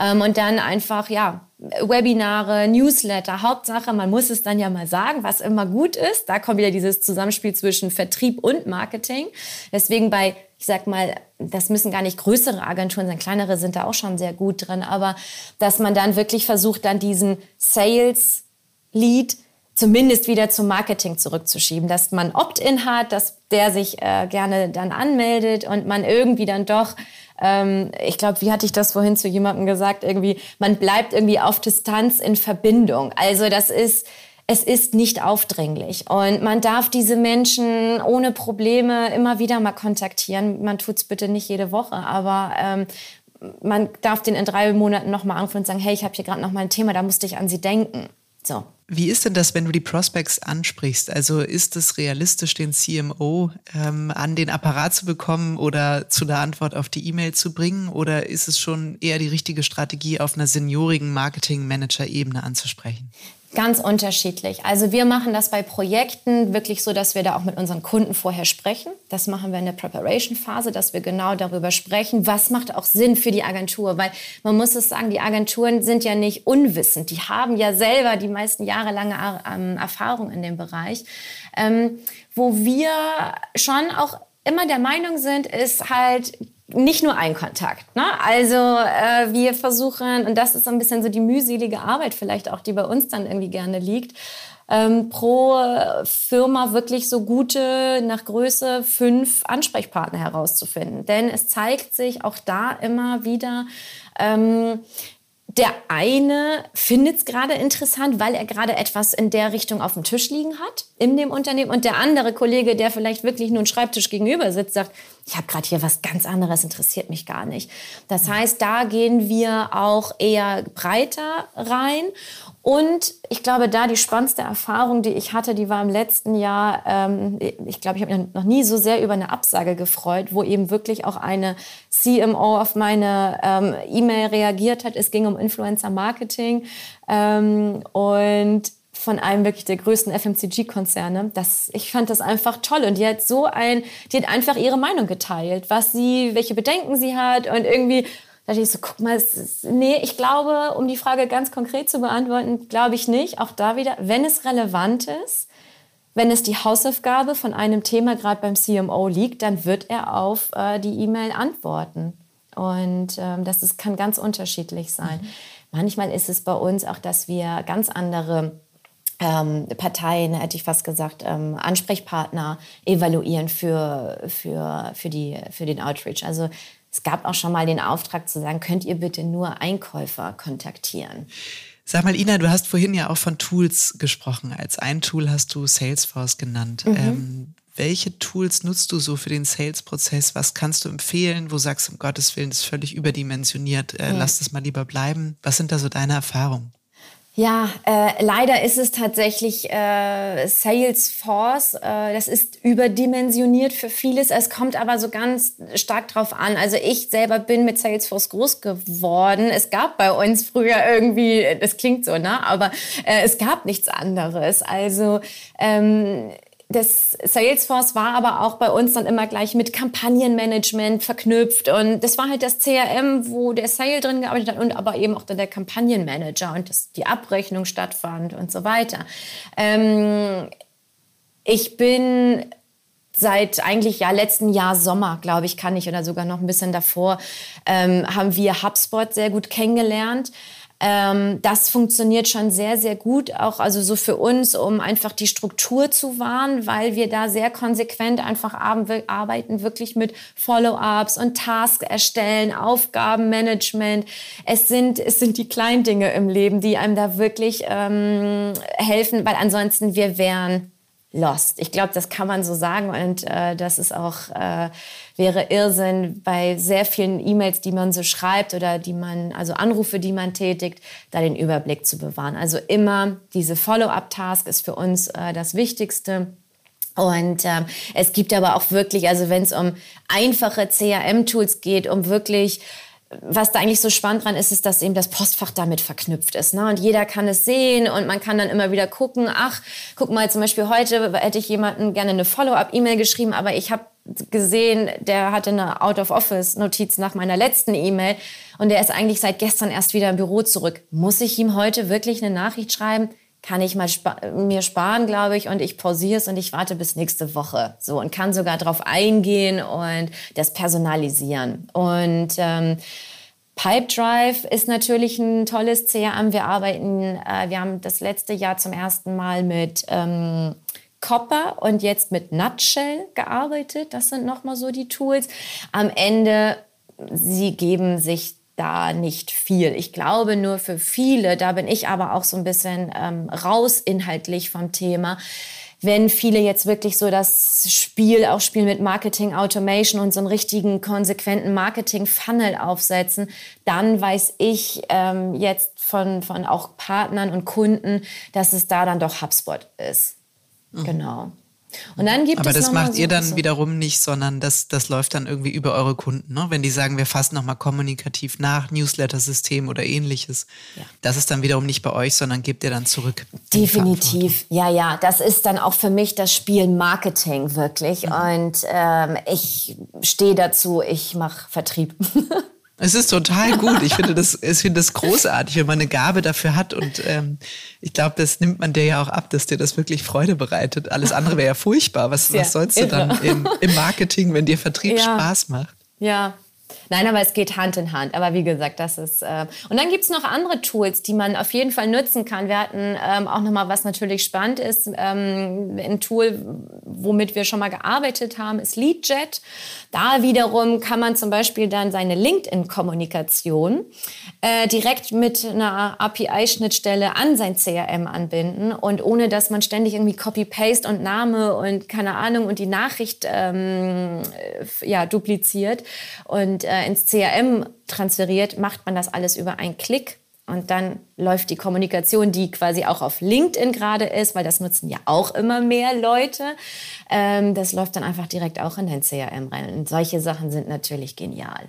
Ähm, und dann einfach, ja, Webinare, Newsletter, Hauptsache, man muss es dann ja mal sagen, was immer gut ist. Da kommt wieder dieses Zusammenspiel zwischen Vertrieb und Marketing. Deswegen bei, ich sag mal, das müssen gar nicht größere Agenturen sein, kleinere sind da auch schon sehr gut drin, aber dass man dann wirklich versucht, dann diesen Sales Lead zumindest wieder zum Marketing zurückzuschieben, dass man Opt-in hat, dass der sich äh, gerne dann anmeldet und man irgendwie dann doch ähm, ich glaube, wie hatte ich das vorhin zu jemandem gesagt, irgendwie, man bleibt irgendwie auf Distanz in Verbindung. Also das ist, es ist nicht aufdringlich und man darf diese Menschen ohne Probleme immer wieder mal kontaktieren. Man tut es bitte nicht jede Woche, aber ähm, man darf den in drei Monaten nochmal anrufen und sagen, hey, ich habe hier gerade noch mal ein Thema, da musste ich an Sie denken. So. Wie ist denn das, wenn du die Prospects ansprichst? Also ist es realistisch, den CMO ähm, an den Apparat zu bekommen oder zu der Antwort auf die E-Mail zu bringen? Oder ist es schon eher die richtige Strategie, auf einer seniorigen Marketing-Manager-Ebene anzusprechen? Ganz unterschiedlich. Also wir machen das bei Projekten wirklich so, dass wir da auch mit unseren Kunden vorher sprechen. Das machen wir in der Preparation-Phase, dass wir genau darüber sprechen, was macht auch Sinn für die Agentur. Weil man muss es sagen, die Agenturen sind ja nicht unwissend. Die haben ja selber die meisten jahrelange ähm, Erfahrung in dem Bereich. Ähm, wo wir schon auch immer der Meinung sind, ist halt nicht nur ein Kontakt. Ne? Also äh, wir versuchen, und das ist so ein bisschen so die mühselige Arbeit vielleicht auch, die bei uns dann irgendwie gerne liegt, ähm, pro Firma wirklich so gute, nach Größe fünf Ansprechpartner herauszufinden. Denn es zeigt sich auch da immer wieder, ähm, der eine findet es gerade interessant, weil er gerade etwas in der Richtung auf dem Tisch liegen hat in dem Unternehmen. Und der andere Kollege, der vielleicht wirklich nur einen Schreibtisch gegenüber sitzt, sagt, ich habe gerade hier was ganz anderes, interessiert mich gar nicht. Das heißt, da gehen wir auch eher breiter rein. Und ich glaube, da die spannendste Erfahrung, die ich hatte, die war im letzten Jahr, ähm, ich glaube, ich habe mich noch nie so sehr über eine Absage gefreut, wo eben wirklich auch eine CMO auf meine ähm, E-Mail reagiert hat. Es ging um Influencer Marketing. Ähm, und von einem wirklich der größten FMCG-Konzerne. ich fand das einfach toll. Und die hat so ein, die hat einfach ihre Meinung geteilt, was sie, welche Bedenken sie hat und irgendwie da dachte ich so, guck mal, ist, nee, ich glaube, um die Frage ganz konkret zu beantworten, glaube ich nicht. Auch da wieder, wenn es relevant ist, wenn es die Hausaufgabe von einem Thema gerade beim CMO liegt, dann wird er auf äh, die E-Mail antworten. Und ähm, das ist, kann ganz unterschiedlich sein. Mhm. Manchmal ist es bei uns auch, dass wir ganz andere ähm, Parteien, hätte ich fast gesagt, ähm, Ansprechpartner evaluieren für, für, für, die, für den Outreach. Also es gab auch schon mal den Auftrag zu sagen, könnt ihr bitte nur Einkäufer kontaktieren. Sag mal, Ina, du hast vorhin ja auch von Tools gesprochen. Als ein Tool hast du Salesforce genannt. Mhm. Ähm, welche Tools nutzt du so für den Sales-Prozess? Was kannst du empfehlen? Wo sagst du, um Gottes Willen, das ist völlig überdimensioniert, äh, ja. lass das mal lieber bleiben? Was sind da so deine Erfahrungen? Ja, äh, leider ist es tatsächlich äh, Salesforce. Äh, das ist überdimensioniert für vieles. Es kommt aber so ganz stark drauf an. Also ich selber bin mit Salesforce groß geworden. Es gab bei uns früher irgendwie, das klingt so, ne? Aber äh, es gab nichts anderes. Also ähm, das Salesforce war aber auch bei uns dann immer gleich mit Kampagnenmanagement verknüpft. Und das war halt das CRM, wo der Sale drin gearbeitet hat und aber eben auch dann der Kampagnenmanager und dass die Abrechnung stattfand und so weiter. Ähm, ich bin seit eigentlich ja letzten Jahr Sommer, glaube ich, kann ich oder sogar noch ein bisschen davor, ähm, haben wir HubSpot sehr gut kennengelernt. Ähm, das funktioniert schon sehr, sehr gut, auch also so für uns, um einfach die Struktur zu wahren, weil wir da sehr konsequent einfach arbeiten, wirklich mit Follow-ups und Tasks erstellen, Aufgabenmanagement. Es sind, es sind die kleinen Dinge im Leben, die einem da wirklich ähm, helfen, weil ansonsten wir wären lost. Ich glaube, das kann man so sagen und äh, das ist auch äh, wäre Irrsinn bei sehr vielen E-Mails, die man so schreibt oder die man also Anrufe, die man tätigt, da den Überblick zu bewahren. Also immer diese Follow-up-Task ist für uns äh, das Wichtigste. Und ähm, es gibt aber auch wirklich, also wenn es um einfache CRM-Tools geht, um wirklich was da eigentlich so spannend dran ist, ist, dass eben das Postfach damit verknüpft ist. Ne? Und jeder kann es sehen und man kann dann immer wieder gucken, ach, guck mal, zum Beispiel heute hätte ich jemanden gerne eine Follow-up-E-Mail geschrieben, aber ich habe gesehen, der hatte eine Out-of-Office-Notiz nach meiner letzten E-Mail und der ist eigentlich seit gestern erst wieder im Büro zurück. Muss ich ihm heute wirklich eine Nachricht schreiben? kann ich mal spa mir sparen, glaube ich, und ich pausiere es und ich warte bis nächste Woche. So und kann sogar darauf eingehen und das personalisieren. Und ähm, Pipedrive ist natürlich ein tolles CRM. Wir arbeiten, äh, wir haben das letzte Jahr zum ersten Mal mit ähm, Copper und jetzt mit Nutshell gearbeitet. Das sind nochmal so die Tools. Am Ende, sie geben sich da nicht viel. Ich glaube nur für viele, da bin ich aber auch so ein bisschen ähm, raus inhaltlich vom Thema. Wenn viele jetzt wirklich so das Spiel auch spielen mit Marketing Automation und so einen richtigen konsequenten Marketing Funnel aufsetzen, dann weiß ich ähm, jetzt von, von auch Partnern und Kunden, dass es da dann doch HubSpot ist. Mhm. Genau. Und dann gibt Aber es das macht so ihr dann so. wiederum nicht, sondern das, das läuft dann irgendwie über eure Kunden. Ne? Wenn die sagen, wir fassen nochmal kommunikativ nach, Newsletter-System oder ähnliches. Ja. Das ist dann wiederum nicht bei euch, sondern gebt ihr dann zurück. Definitiv. Ja, ja. Das ist dann auch für mich das Spiel Marketing wirklich. Mhm. Und ähm, ich stehe dazu, ich mache Vertrieb. Es ist total gut. Ich finde das, ich finde das großartig, wenn man eine Gabe dafür hat. Und ähm, ich glaube, das nimmt man dir ja auch ab, dass dir das wirklich Freude bereitet. Alles andere wäre ja furchtbar. Was, was sollst du dann im, im, Marketing, wenn dir Vertrieb ja. Spaß macht? Ja, Nein, aber es geht Hand in Hand. Aber wie gesagt, das ist. Äh und dann gibt es noch andere Tools, die man auf jeden Fall nutzen kann. Wir hatten ähm, auch nochmal, was natürlich spannend ist, ähm, ein Tool, womit wir schon mal gearbeitet haben, ist LeadJet. Da wiederum kann man zum Beispiel dann seine LinkedIn-Kommunikation äh, direkt mit einer API-Schnittstelle an sein CRM anbinden und ohne, dass man ständig irgendwie Copy-Paste und Name und keine Ahnung und die Nachricht ähm, ja, dupliziert. Und äh, ins CRM transferiert, macht man das alles über einen Klick. Und dann läuft die Kommunikation, die quasi auch auf LinkedIn gerade ist, weil das nutzen ja auch immer mehr Leute. Ähm, das läuft dann einfach direkt auch in dein CRM rein. Und solche Sachen sind natürlich genial.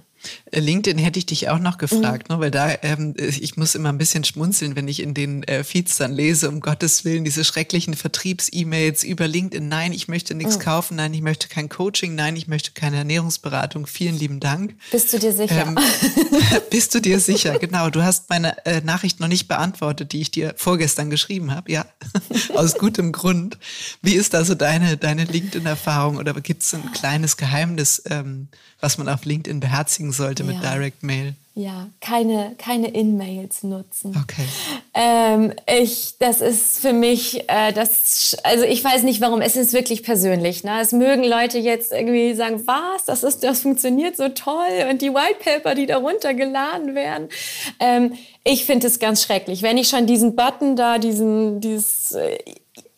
Äh, LinkedIn hätte ich dich auch noch gefragt, mhm. ne, weil da, ähm, ich muss immer ein bisschen schmunzeln, wenn ich in den äh, Feeds dann lese, um Gottes Willen, diese schrecklichen Vertriebs-E-Mails über LinkedIn. Nein, ich möchte nichts mhm. kaufen. Nein, ich möchte kein Coaching. Nein, ich möchte keine Ernährungsberatung. Vielen lieben Dank. Bist du dir sicher? Ähm, bist du dir sicher? Genau. Du hast meine äh, Nachricht noch nicht beantwortet, die ich dir vorgestern geschrieben habe. Ja, aus gutem Grund. Wie ist da so deine, deine LinkedIn-Erfahrung oder gibt es ein kleines Geheimnis, ähm, was man auf LinkedIn beherzigen sollte mit ja. Direct Mail? Ja, keine, keine In-Mails nutzen. Okay. Ähm, ich, das ist für mich, äh, das, also ich weiß nicht warum, es ist wirklich persönlich. Ne? Es mögen Leute jetzt irgendwie sagen, was, das, ist, das funktioniert so toll und die White Paper, die darunter geladen werden. Ähm, ich finde es ganz schrecklich. Wenn ich schon diesen Button da, diesen, dieses äh,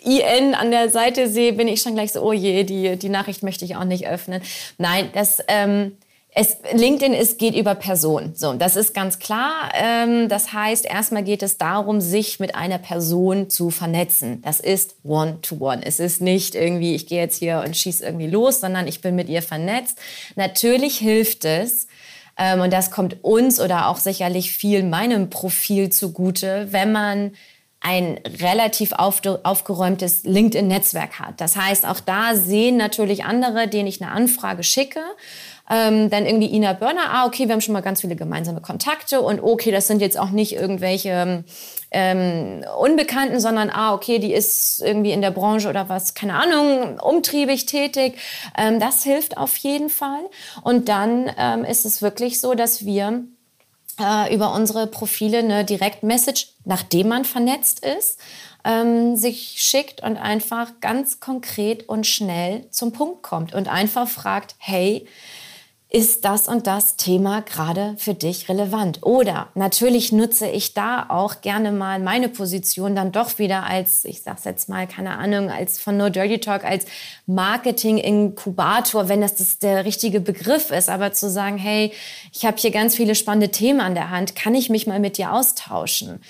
IN an der Seite sehe, bin ich schon gleich so, oh je, die, die Nachricht möchte ich auch nicht öffnen. Nein, das... Ähm, es, LinkedIn ist, geht über Person. So, das ist ganz klar. Ähm, das heißt, erstmal geht es darum, sich mit einer Person zu vernetzen. Das ist One-to-One. -one. Es ist nicht irgendwie, ich gehe jetzt hier und schieße irgendwie los, sondern ich bin mit ihr vernetzt. Natürlich hilft es, ähm, und das kommt uns oder auch sicherlich viel meinem Profil zugute, wenn man ein relativ aufgeräumtes LinkedIn-Netzwerk hat. Das heißt, auch da sehen natürlich andere, denen ich eine Anfrage schicke, ähm, dann irgendwie Ina Börner, ah, okay, wir haben schon mal ganz viele gemeinsame Kontakte und okay, das sind jetzt auch nicht irgendwelche ähm, Unbekannten, sondern ah, okay, die ist irgendwie in der Branche oder was, keine Ahnung, umtriebig tätig. Ähm, das hilft auf jeden Fall. Und dann ähm, ist es wirklich so, dass wir äh, über unsere Profile eine Direct-Message, nachdem man vernetzt ist, ähm, sich schickt und einfach ganz konkret und schnell zum Punkt kommt und einfach fragt, hey, ist das und das Thema gerade für dich relevant? Oder natürlich nutze ich da auch gerne mal meine Position dann doch wieder als, ich sag's jetzt mal, keine Ahnung, als von No Dirty Talk, als Marketing-Inkubator, wenn das, das der richtige Begriff ist. Aber zu sagen, hey, ich habe hier ganz viele spannende Themen an der Hand, kann ich mich mal mit dir austauschen?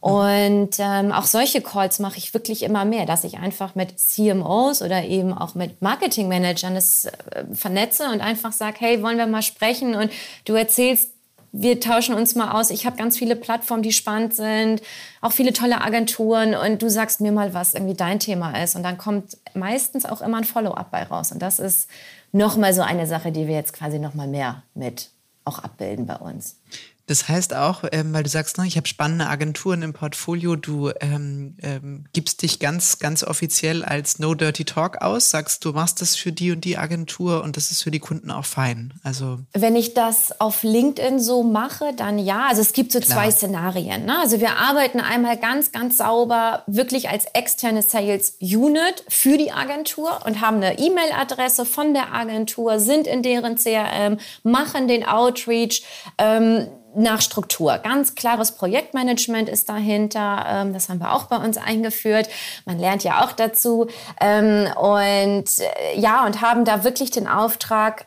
Und ähm, auch solche Calls mache ich wirklich immer mehr, dass ich einfach mit CMOs oder eben auch mit Marketingmanagern das äh, vernetze und einfach sage, hey, wollen wir mal sprechen? Und du erzählst, wir tauschen uns mal aus. Ich habe ganz viele Plattformen, die spannend sind, auch viele tolle Agenturen und du sagst mir mal, was irgendwie dein Thema ist. Und dann kommt meistens auch immer ein Follow-up bei raus. Und das ist nochmal so eine Sache, die wir jetzt quasi nochmal mehr mit auch abbilden bei uns. Das heißt auch, ähm, weil du sagst, ne, ich habe spannende Agenturen im Portfolio, du ähm, ähm, gibst dich ganz, ganz offiziell als No Dirty Talk aus, sagst, du machst das für die und die Agentur und das ist für die Kunden auch fein. Also wenn ich das auf LinkedIn so mache, dann ja. Also es gibt so Klar. zwei Szenarien. Ne? Also wir arbeiten einmal ganz, ganz sauber wirklich als externe Sales Unit für die Agentur und haben eine E-Mail-Adresse von der Agentur, sind in deren CRM, machen den Outreach. Ähm, nach Struktur. Ganz klares Projektmanagement ist dahinter. Ähm, das haben wir auch bei uns eingeführt. Man lernt ja auch dazu. Ähm, und äh, ja, und haben da wirklich den Auftrag,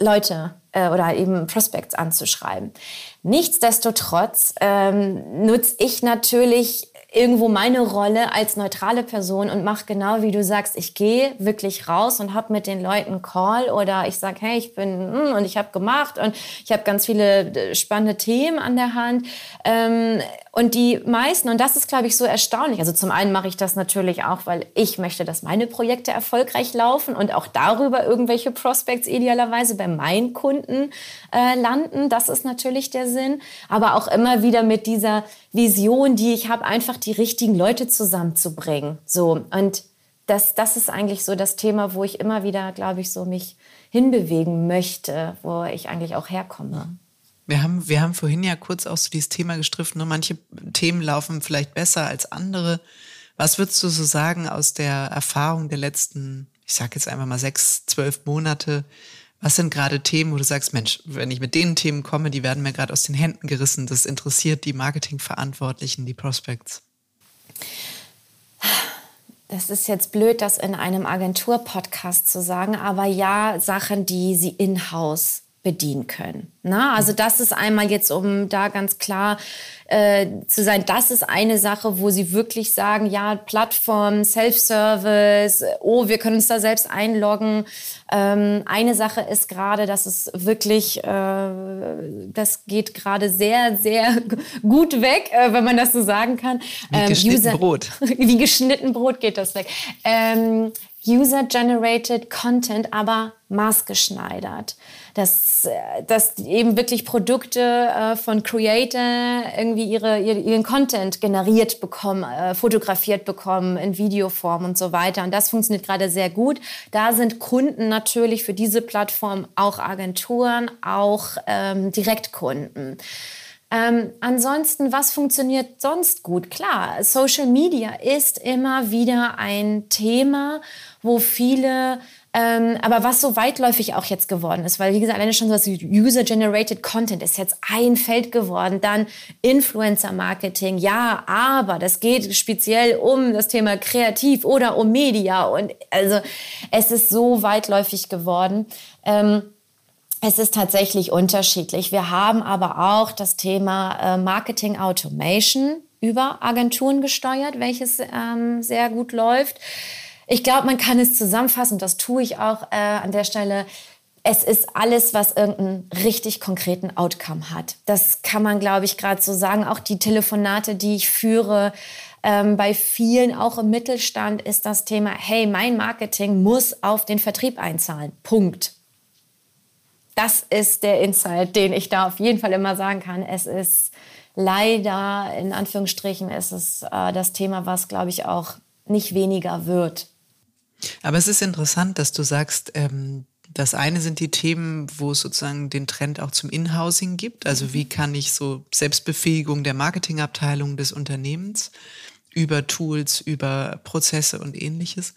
Leute äh, oder eben Prospects anzuschreiben. Nichtsdestotrotz ähm, nutze ich natürlich irgendwo meine Rolle als neutrale Person und mache genau wie du sagst, ich gehe wirklich raus und habe mit den Leuten Call oder ich sage, hey, ich bin mm, und ich habe gemacht und ich habe ganz viele äh, spannende Themen an der Hand. Ähm, und die meisten, und das ist, glaube ich, so erstaunlich. Also zum einen mache ich das natürlich auch, weil ich möchte, dass meine Projekte erfolgreich laufen und auch darüber irgendwelche Prospects idealerweise bei meinen Kunden äh, landen. Das ist natürlich der Sinn. Aber auch immer wieder mit dieser Vision, die ich habe, einfach die richtigen Leute zusammenzubringen. So. Und das, das ist eigentlich so das Thema, wo ich immer wieder, glaube ich, so mich hinbewegen möchte, wo ich eigentlich auch herkomme. Wir haben, wir haben vorhin ja kurz auch so dieses Thema gestriffen, ne? manche Themen laufen vielleicht besser als andere. Was würdest du so sagen aus der Erfahrung der letzten, ich sage jetzt einfach mal sechs, zwölf Monate? Was sind gerade Themen, wo du sagst, Mensch, wenn ich mit den Themen komme, die werden mir gerade aus den Händen gerissen. Das interessiert die Marketingverantwortlichen, die Prospects. Das ist jetzt blöd, das in einem Agentur-Podcast zu sagen, aber ja, Sachen, die sie in-house bedienen können. Na, also das ist einmal jetzt, um da ganz klar äh, zu sein, das ist eine Sache, wo sie wirklich sagen, ja, Plattform, Self-Service, oh, wir können uns da selbst einloggen. Ähm, eine Sache ist gerade, dass es wirklich, äh, das geht gerade sehr, sehr gut weg, äh, wenn man das so sagen kann. Wie ähm, geschnitten User, Brot. Wie geschnitten Brot geht das weg. Ähm, User-generated Content, aber maßgeschneidert. Dass, äh, dass eben wirklich Produkte äh, von Creator irgendwie ihre, ihren Content generiert bekommen, äh, fotografiert bekommen in Videoform und so weiter. Und das funktioniert gerade sehr gut. Da sind Kunden natürlich für diese Plattform auch Agenturen, auch ähm, Direktkunden. Ähm, ansonsten, was funktioniert sonst gut? Klar, Social Media ist immer wieder ein Thema, wo viele ähm, aber was so weitläufig auch jetzt geworden ist, weil wie gesagt, alleine schon so das User-Generated Content ist jetzt ein Feld geworden, dann Influencer-Marketing, ja, aber das geht speziell um das Thema Kreativ oder um Media und also es ist so weitläufig geworden. Ähm, es ist tatsächlich unterschiedlich. Wir haben aber auch das Thema äh, Marketing Automation über Agenturen gesteuert, welches ähm, sehr gut läuft. Ich glaube, man kann es zusammenfassen, das tue ich auch äh, an der Stelle. Es ist alles, was irgendeinen richtig konkreten Outcome hat. Das kann man, glaube ich, gerade so sagen. Auch die Telefonate, die ich führe, ähm, bei vielen, auch im Mittelstand, ist das Thema, hey, mein Marketing muss auf den Vertrieb einzahlen. Punkt das ist der Insight, den ich da auf jeden Fall immer sagen kann. Es ist leider, in Anführungsstrichen, ist es äh, das Thema, was, glaube ich, auch nicht weniger wird. Aber es ist interessant, dass du sagst, ähm, das eine sind die Themen, wo es sozusagen den Trend auch zum Inhousing gibt. Also wie kann ich so Selbstbefähigung der Marketingabteilung des Unternehmens über Tools, über Prozesse und ähnliches.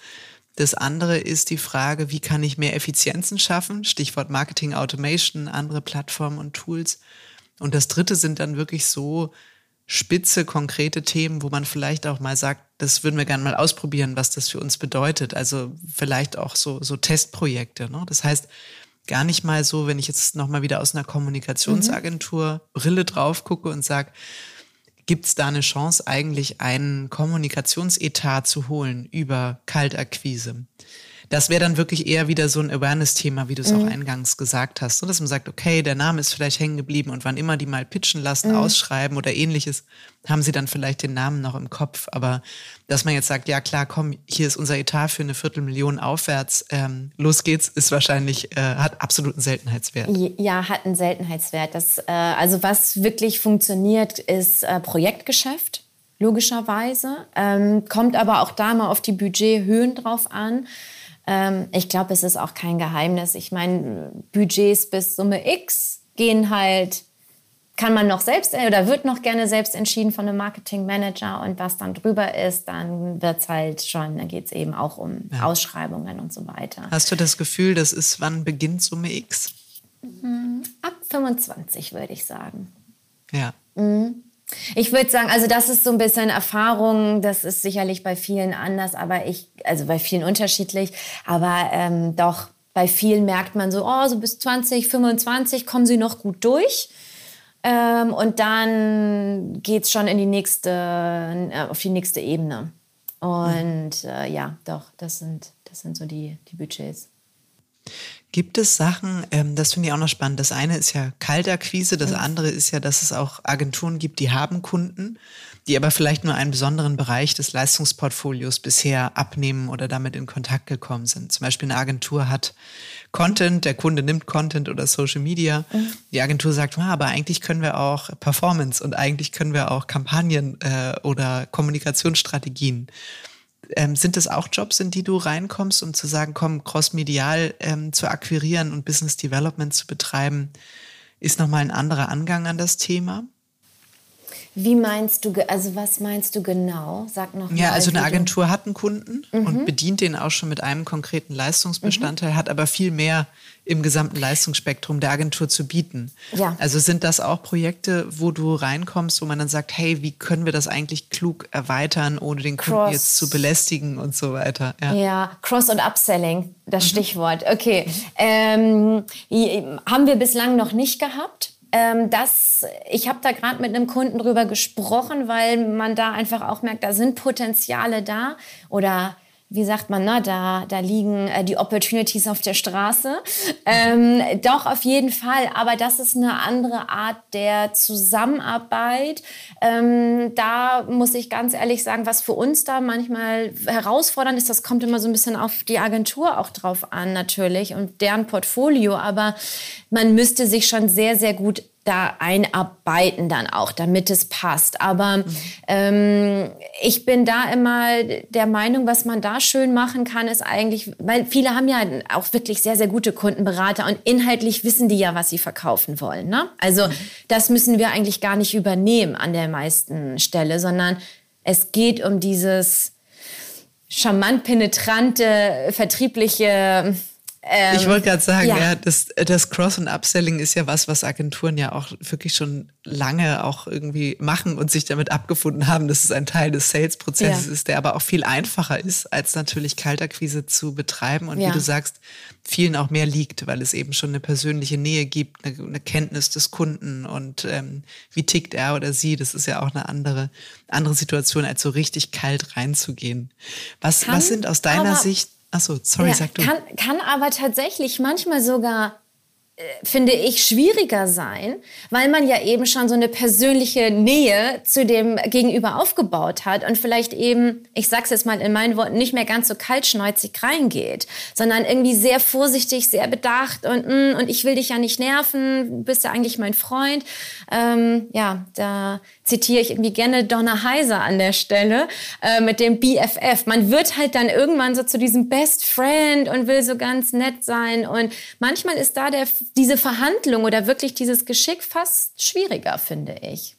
Das andere ist die Frage, wie kann ich mehr Effizienzen schaffen? Stichwort Marketing Automation, andere Plattformen und Tools. Und das dritte sind dann wirklich so spitze, konkrete Themen, wo man vielleicht auch mal sagt, das würden wir gerne mal ausprobieren, was das für uns bedeutet. Also vielleicht auch so, so Testprojekte. Ne? Das heißt, gar nicht mal so, wenn ich jetzt nochmal wieder aus einer Kommunikationsagentur mhm. Brille drauf gucke und sage, Gibt es da eine Chance, eigentlich einen Kommunikationsetat zu holen über Kaltakquise? Das wäre dann wirklich eher wieder so ein Awareness-Thema, wie du es mhm. auch eingangs gesagt hast. So, dass man sagt, okay, der Name ist vielleicht hängen geblieben und wann immer die mal pitchen lassen, mhm. ausschreiben oder ähnliches, haben sie dann vielleicht den Namen noch im Kopf. Aber dass man jetzt sagt, ja klar, komm, hier ist unser Etat für eine Viertelmillion aufwärts, ähm, los geht's, ist wahrscheinlich, äh, hat absoluten Seltenheitswert. Ja, hat einen Seltenheitswert. Das, äh, also was wirklich funktioniert, ist äh, Projektgeschäft logischerweise. Ähm, kommt aber auch da mal auf die Budgethöhen drauf an. Ähm, ich glaube, es ist auch kein Geheimnis. Ich meine, Budgets bis Summe X gehen halt, kann man noch selbst oder wird noch gerne selbst entschieden von einem Marketingmanager und was dann drüber ist, dann wird es halt schon, dann geht es eben auch um ja. Ausschreibungen und so weiter. Hast du das Gefühl, das ist, wann beginnt Summe X? Mhm. Ab 25 würde ich sagen. Ja. Mhm. Ich würde sagen, also das ist so ein bisschen Erfahrung, das ist sicherlich bei vielen anders, aber ich, also bei vielen unterschiedlich, aber ähm, doch bei vielen merkt man so, oh, so bis 20, 25 kommen sie noch gut durch. Ähm, und dann geht es schon in die nächste, äh, auf die nächste Ebene. Und äh, ja, doch, das sind, das sind so die, die Budgets. Gibt es Sachen, ähm, das finde ich auch noch spannend. Das eine ist ja Kaltakquise, das andere ist ja, dass es auch Agenturen gibt, die haben Kunden, die aber vielleicht nur einen besonderen Bereich des Leistungsportfolios bisher abnehmen oder damit in Kontakt gekommen sind. Zum Beispiel eine Agentur hat Content, der Kunde nimmt Content oder Social Media. Mhm. Die Agentur sagt, ah, aber eigentlich können wir auch Performance und eigentlich können wir auch Kampagnen äh, oder Kommunikationsstrategien Ähm, sind das auch Jobs, in die du reinkommst, um zu sagen, komm, crossmedial ähm, zu akquirieren und Business Development zu betreiben, ist nochmal ein anderer Angang an das Thema? Wie meinst du, also was meinst du genau? Sag noch Ja, mal, also eine Agentur hat einen Kunden und bedient den auch schon mit einem konkreten Leistungsbestandteil, hat aber viel mehr im gesamten Leistungsspektrum der Agentur zu bieten. Ja. Also sind das auch Projekte, wo du reinkommst, wo man dann sagt, hey, wie können wir das eigentlich klug erweitern, ohne den Kunden Cross. jetzt zu belästigen und so weiter. Ja. Ja, Cross- und Upselling, das Stichwort. Okay. Ähm, haben wir bislang noch nicht gehabt. Ähm, das, ich habe da gerade mit einem Kunden drüber gesprochen, weil man da einfach auch merkt, da sind Potenziale da oder wie sagt man, na, da, da liegen äh, die Opportunities auf der Straße. Ähm, doch, auf jeden Fall. Aber das ist eine andere Art der Zusammenarbeit. Ähm, da muss ich ganz ehrlich sagen, was für uns da manchmal herausfordernd ist, das kommt immer so ein bisschen auf die Agentur auch drauf an, natürlich, und deren Portfolio. Aber man müsste sich schon sehr, sehr gut da einarbeiten dann auch, damit es passt. Aber ähm, ich bin da immer der Meinung, was man da schön machen kann, ist eigentlich, weil viele haben ja auch wirklich sehr, sehr gute Kundenberater und inhaltlich wissen die ja, was sie verkaufen wollen. Ne? Also das müssen wir eigentlich gar nicht übernehmen an der meisten Stelle, sondern es geht um dieses charmant penetrante, vertriebliche ähm, Ich wollte gerade sagen, ja. ja, das, das Cross- und Upselling ist ja was, was Agenturen ja auch wirklich schon lange auch irgendwie machen und sich damit abgefunden haben, dass es ein Teil des Sales-Prozesses Ja. ist, der aber auch viel einfacher ist, als natürlich Kaltakquise zu betreiben und Ja. wie du sagst, vielen auch mehr liegt, weil es eben schon eine persönliche Nähe gibt, eine, eine Kenntnis des Kunden und ähm, wie tickt er oder sie. Das ist ja auch eine andere, andere Situation, als so richtig kalt reinzugehen. Was, Kann was sind aus deiner Sicht, achso, sorry, Ja, sag du. Kann, kann aber tatsächlich manchmal sogar, äh, finde ich, schwieriger sein, weil man ja eben schon so eine persönliche Nähe zu dem Gegenüber aufgebaut hat und vielleicht eben, ich sag's jetzt mal in meinen Worten, nicht mehr ganz so kaltschneuzig reingeht, sondern irgendwie sehr vorsichtig, sehr bedacht und, mm, und ich will dich ja nicht nerven, du bist ja eigentlich mein Freund. Ähm, ja, da zitiere ich irgendwie gerne Donna Heiser an der Stelle äh, mit dem BFF. Man wird halt dann irgendwann so zu diesem Best Friend und will so ganz nett sein. Und manchmal ist da der, diese Verhandlung oder wirklich dieses Geschick fast schwieriger, finde ich.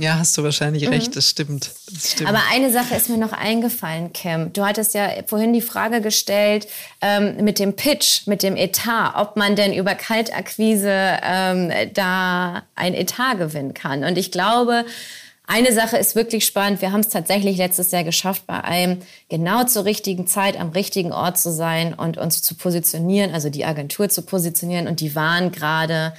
Ja, hast du wahrscheinlich recht, das stimmt. Das stimmt. Mhm. Aber eine Sache ist mir noch eingefallen, Kim. Du hattest ja vorhin die Frage gestellt ähm, mit dem Pitch, mit dem Etat, ob man denn über Kaltakquise ähm, da ein Etat gewinnen kann. Und ich glaube, eine Sache ist wirklich spannend. Wir haben es tatsächlich letztes Jahr geschafft, bei einem genau zur richtigen Zeit am richtigen Ort zu sein und uns zu positionieren, also die Agentur zu positionieren. Und die waren gerade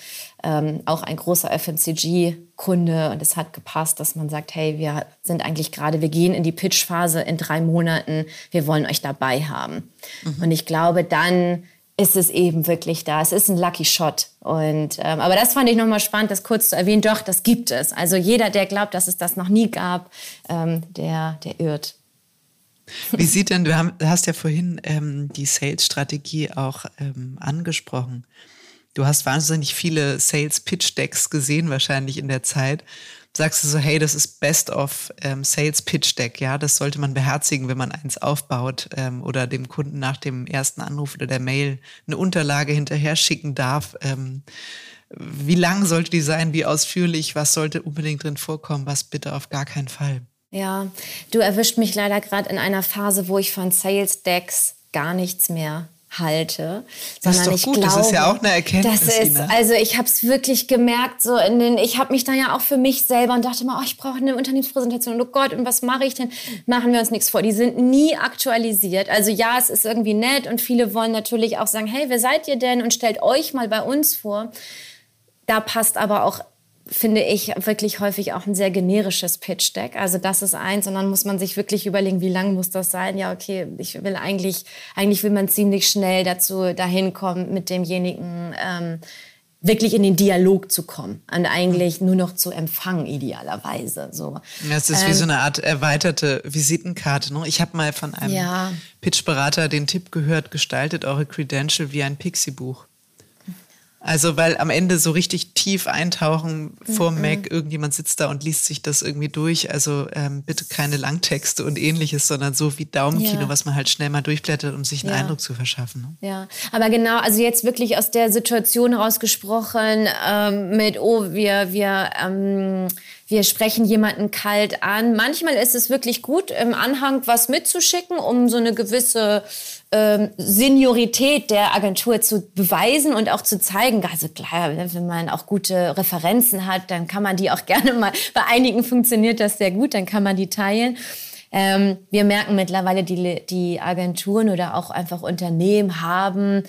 ähm, auch ein großer FMCG-Kunde und es hat gepasst, dass man sagt, hey, wir sind eigentlich gerade, wir gehen in die Pitch-Phase in drei Monaten, wir wollen euch dabei haben. Und ich glaube, dann ist es eben wirklich da. Es ist ein Lucky Shot. Und, ähm, aber das fand ich nochmal spannend, das kurz zu erwähnen. Doch, das gibt es. Also jeder, der glaubt, dass es das noch nie gab, ähm, der, der irrt. Wie sieht denn, du hast ja vorhin ähm, die Sales-Strategie auch ähm, angesprochen. Du hast wahnsinnig viele Sales-Pitch-Decks gesehen, wahrscheinlich in der Zeit. Sagst du so, hey, das ist Best of ähm, Sales-Pitch-Deck, ja, das sollte man beherzigen, wenn man eins aufbaut ähm, oder dem Kunden nach dem ersten Anruf oder der Mail eine Unterlage hinterher schicken darf. Ähm, wie lang sollte die sein, wie ausführlich, was sollte unbedingt drin vorkommen, was bitte auf gar keinen Fall. Ja, du erwischt mich leider gerade in einer Phase, wo ich von Sales Decks gar nichts mehr halte. Das ist doch gut, glaube, das ist ja auch eine Erkenntnis, Das ist, also ich habe es wirklich gemerkt, so in den, ich habe mich da ja auch für mich selber und dachte mal, oh, ich brauche eine Unternehmenspräsentation. Oh Gott, und was mache ich denn? Machen wir uns nichts vor. Die sind nie aktualisiert. Also ja, es ist irgendwie nett und viele wollen natürlich auch sagen, hey, wer seid ihr denn? Und stellt euch mal bei uns vor. Da passt aber auch finde ich wirklich häufig auch ein sehr generisches Pitch-Deck. Also das ist eins und dann muss man sich wirklich überlegen, wie lang muss das sein? Ja, okay, ich will eigentlich, eigentlich will man ziemlich schnell dazu dahin kommen, mit demjenigen ähm, wirklich in den Dialog zu kommen und eigentlich nur noch zu empfangen, idealerweise. So. Ja, Es ist wie so eine Art erweiterte Visitenkarte. Ne? Ich habe mal von einem Ja. Pitchberater den Tipp gehört, gestaltet eure Credential wie ein Pixie-Buch. Also, weil am Ende so richtig tief eintauchen vor mhm. Mac, irgendjemand sitzt da und liest sich das irgendwie durch. Also ähm, bitte keine Langtexte und ähnliches, sondern so wie Daumenkino, ja. was man halt schnell mal durchblättert, um sich einen ja. Eindruck zu verschaffen. Ne? Ja, aber genau, also jetzt wirklich aus der Situation herausgesprochen ähm, mit, oh, wir, wir, ähm, wir sprechen jemanden kalt an. Manchmal ist es wirklich gut, im Anhang was mitzuschicken, um so eine gewisse ähm, Seniorität der Agentur zu beweisen und auch zu zeigen. Also klar, wenn man auch gute Referenzen hat, dann kann man die auch gerne mal, bei einigen funktioniert das sehr gut, dann kann man die teilen. Ähm, wir merken mittlerweile, die, die Agenturen oder auch einfach Unternehmen haben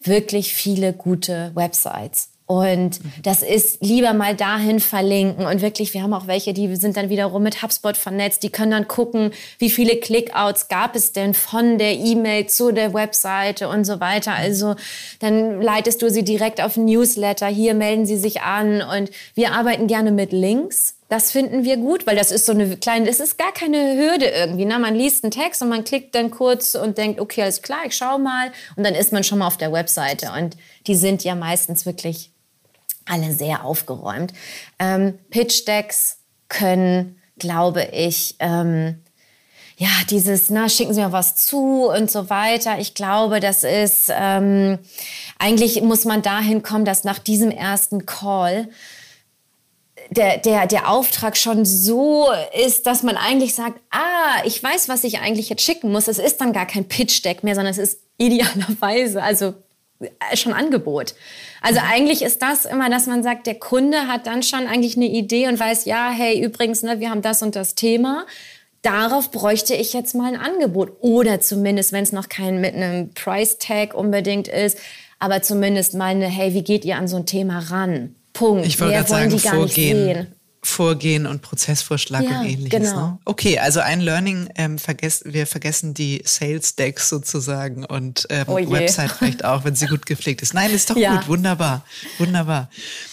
wirklich viele gute Websites. Und das ist lieber mal dahin verlinken. Und wirklich, wir haben auch welche, die sind dann wiederum mit HubSpot vernetzt. Die können dann gucken, wie viele Clickouts gab es denn von der E-Mail zu der Webseite und so weiter. Also dann leitest du sie direkt auf ein Newsletter. Hier melden sie sich an. Und wir arbeiten gerne mit Links. Das finden wir gut, weil das ist so eine kleine, das ist gar keine Hürde irgendwie. Ne? Man liest einen Text und man klickt dann kurz und denkt, okay, alles klar, ich schau mal. Und dann ist man schon mal auf der Webseite. Und die sind ja meistens wirklich alle sehr aufgeräumt. Ähm, Pitch Decks können, glaube ich, ähm, ja, dieses, na, schicken Sie mir was zu und so weiter. Ich glaube, das ist, ähm, eigentlich muss man dahin kommen, dass nach diesem ersten Call der, der, der Auftrag schon so ist, dass man eigentlich sagt, ah, ich weiß, was ich eigentlich jetzt schicken muss. Es ist dann gar kein Pitch-Deck mehr, sondern es ist idealerweise, also äh, schon Angebot. Also eigentlich ist das immer, dass man sagt, der Kunde hat dann schon eigentlich eine Idee und weiß, ja, hey, übrigens, ne, wir haben das und das Thema. Darauf bräuchte ich jetzt mal ein Angebot. Oder zumindest, wenn es noch kein mit einem Price Tag unbedingt ist, aber zumindest mal eine, hey, wie geht ihr an so ein Thema ran? Punkt. Ich wollte gerade sagen, vorgehen Vorgehen und Prozessvorschlag ja, und ähnliches. Genau. Ne? Okay, also ein Learning, ähm, vergess, wir vergessen die Sales Decks sozusagen und ähm, oh Website vielleicht auch, wenn sie gut gepflegt ist. Nein, ist doch ja. gut, wunderbar, wunderbar.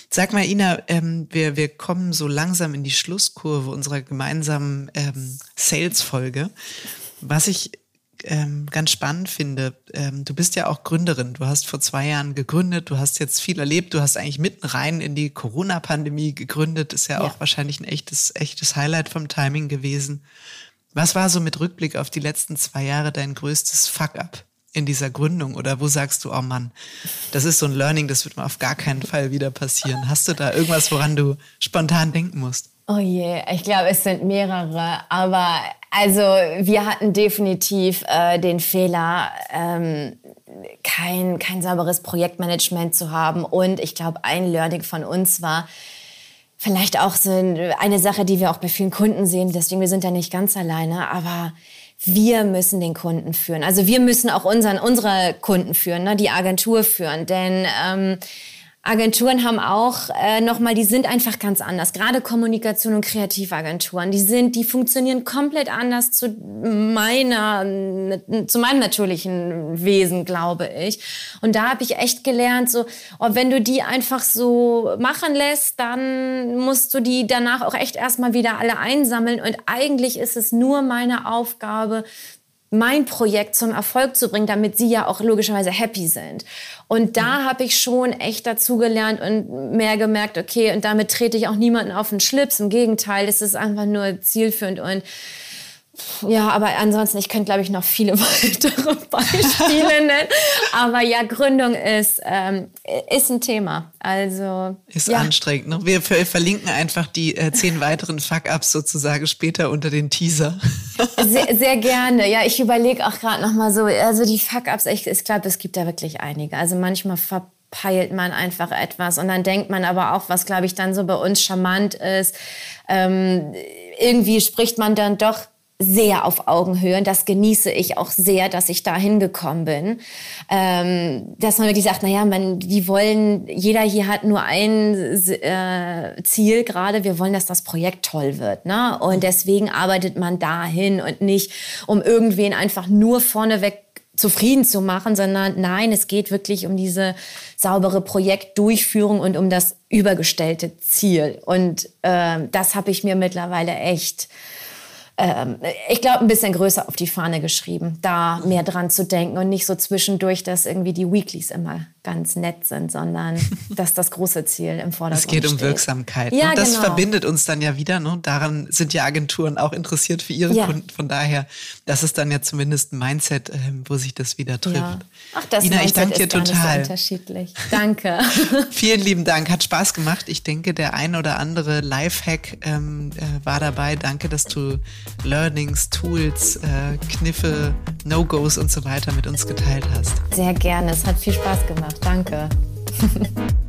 Sag mal, Ina, ähm, wir, wir kommen so langsam in die Schlusskurve unserer gemeinsamen ähm, Sales-Folge. Was ich ähm, ganz spannend finde. Ähm, du bist ja auch Gründerin. Du hast vor zwei Jahren gegründet. Du hast jetzt viel erlebt. Du hast eigentlich mitten rein in die Corona-Pandemie gegründet. Ist ja, ja, auch wahrscheinlich ein echtes, echtes Highlight vom Timing gewesen. Was war so mit Rückblick auf die letzten zwei Jahre dein größtes Fuck-up in dieser Gründung? Oder wo sagst du, oh Mann, das ist so ein Learning, das wird mir auf gar keinen Fall wieder passieren. Hast du da irgendwas, woran du spontan denken musst? Oh je, ich glaube, es sind mehrere. Aber also wir hatten definitiv äh, den Fehler, ähm, kein, kein sauberes Projektmanagement zu haben. Und ich glaube, ein Learning von uns war, vielleicht auch so eine Sache, die wir auch bei vielen Kunden sehen, deswegen wir sind da nicht ganz alleine, aber wir müssen den Kunden führen. Also wir müssen auch unseren, unsere Kunden führen, ne, die Agentur führen. Denn ähm, Agenturen haben auch äh, nochmal, die sind einfach ganz anders. Gerade Kommunikation und Kreativagenturen, die sind, die funktionieren komplett anders zu meiner, zu meinem natürlichen Wesen, glaube ich. Und da habe ich echt gelernt, so, oh, wenn du die einfach so machen lässt, dann musst du die danach auch echt erstmal wieder alle einsammeln. Und eigentlich ist es nur meine Aufgabe, mein Projekt zum Erfolg zu bringen, damit sie ja auch logischerweise happy sind. Und da mhm. habe ich schon echt dazugelernt und mehr gemerkt, okay, und damit trete ich auch niemanden auf den Schlips. Im Gegenteil, es ist einfach nur zielführend und ja, aber ansonsten, ich könnte, glaube ich, noch viele weitere Beispiele nennen. Aber ja, Gründung ist, ähm, ist ein Thema. Also ist ja. anstrengend. Ne? Wir verlinken einfach die äh, zehn weiteren Fuck-ups sozusagen später unter den Teaser. Sehr, sehr gerne. Ja, ich überlege auch gerade noch mal so. Also die Fuck-ups, ich, ich glaube, es gibt da wirklich einige. Also manchmal verpeilt man einfach etwas und dann denkt man aber auch, was glaube ich dann so bei uns charmant ist. Ähm, irgendwie spricht man dann doch sehr auf Augenhöhe. Und das genieße ich auch sehr, dass ich da hingekommen bin. Ähm, dass man wirklich sagt, naja, man, die wollen, jeder hier hat nur ein äh, Ziel gerade, wir wollen, dass das Projekt toll wird. Ne? Und deswegen arbeitet man dahin und nicht, um irgendwen einfach nur vorneweg zufrieden zu machen, sondern nein, es geht wirklich um diese saubere Projektdurchführung und um das übergestellte Ziel. Und äh, das habe ich mir mittlerweile echt ähm, ich glaube, ein bisschen größer auf die Fahne geschrieben, da mehr dran zu denken und nicht so zwischendurch, dass irgendwie die Weeklies immer ganz nett sind, sondern dass das große Ziel im Vordergrund Es geht um steht. Wirksamkeit. Ja, ne? Das genau. verbindet uns dann ja wieder. Ne? Daran sind ja Agenturen auch interessiert für ihre Ja. Kunden. Von daher, das ist dann ja zumindest ein Mindset, ähm, wo sich das wieder trifft. Ja. Ach, das Ina, ich Mindset danke dir nicht so total. unterschiedlich. Danke. Vielen lieben Dank, hat Spaß gemacht. Ich denke, der ein oder andere Lifehack ähm, äh, war dabei. Danke, dass du Learnings, Tools, äh, Kniffe, No-Gos und so weiter mit uns geteilt hast. Sehr gerne. Es hat viel Spaß gemacht. Danke.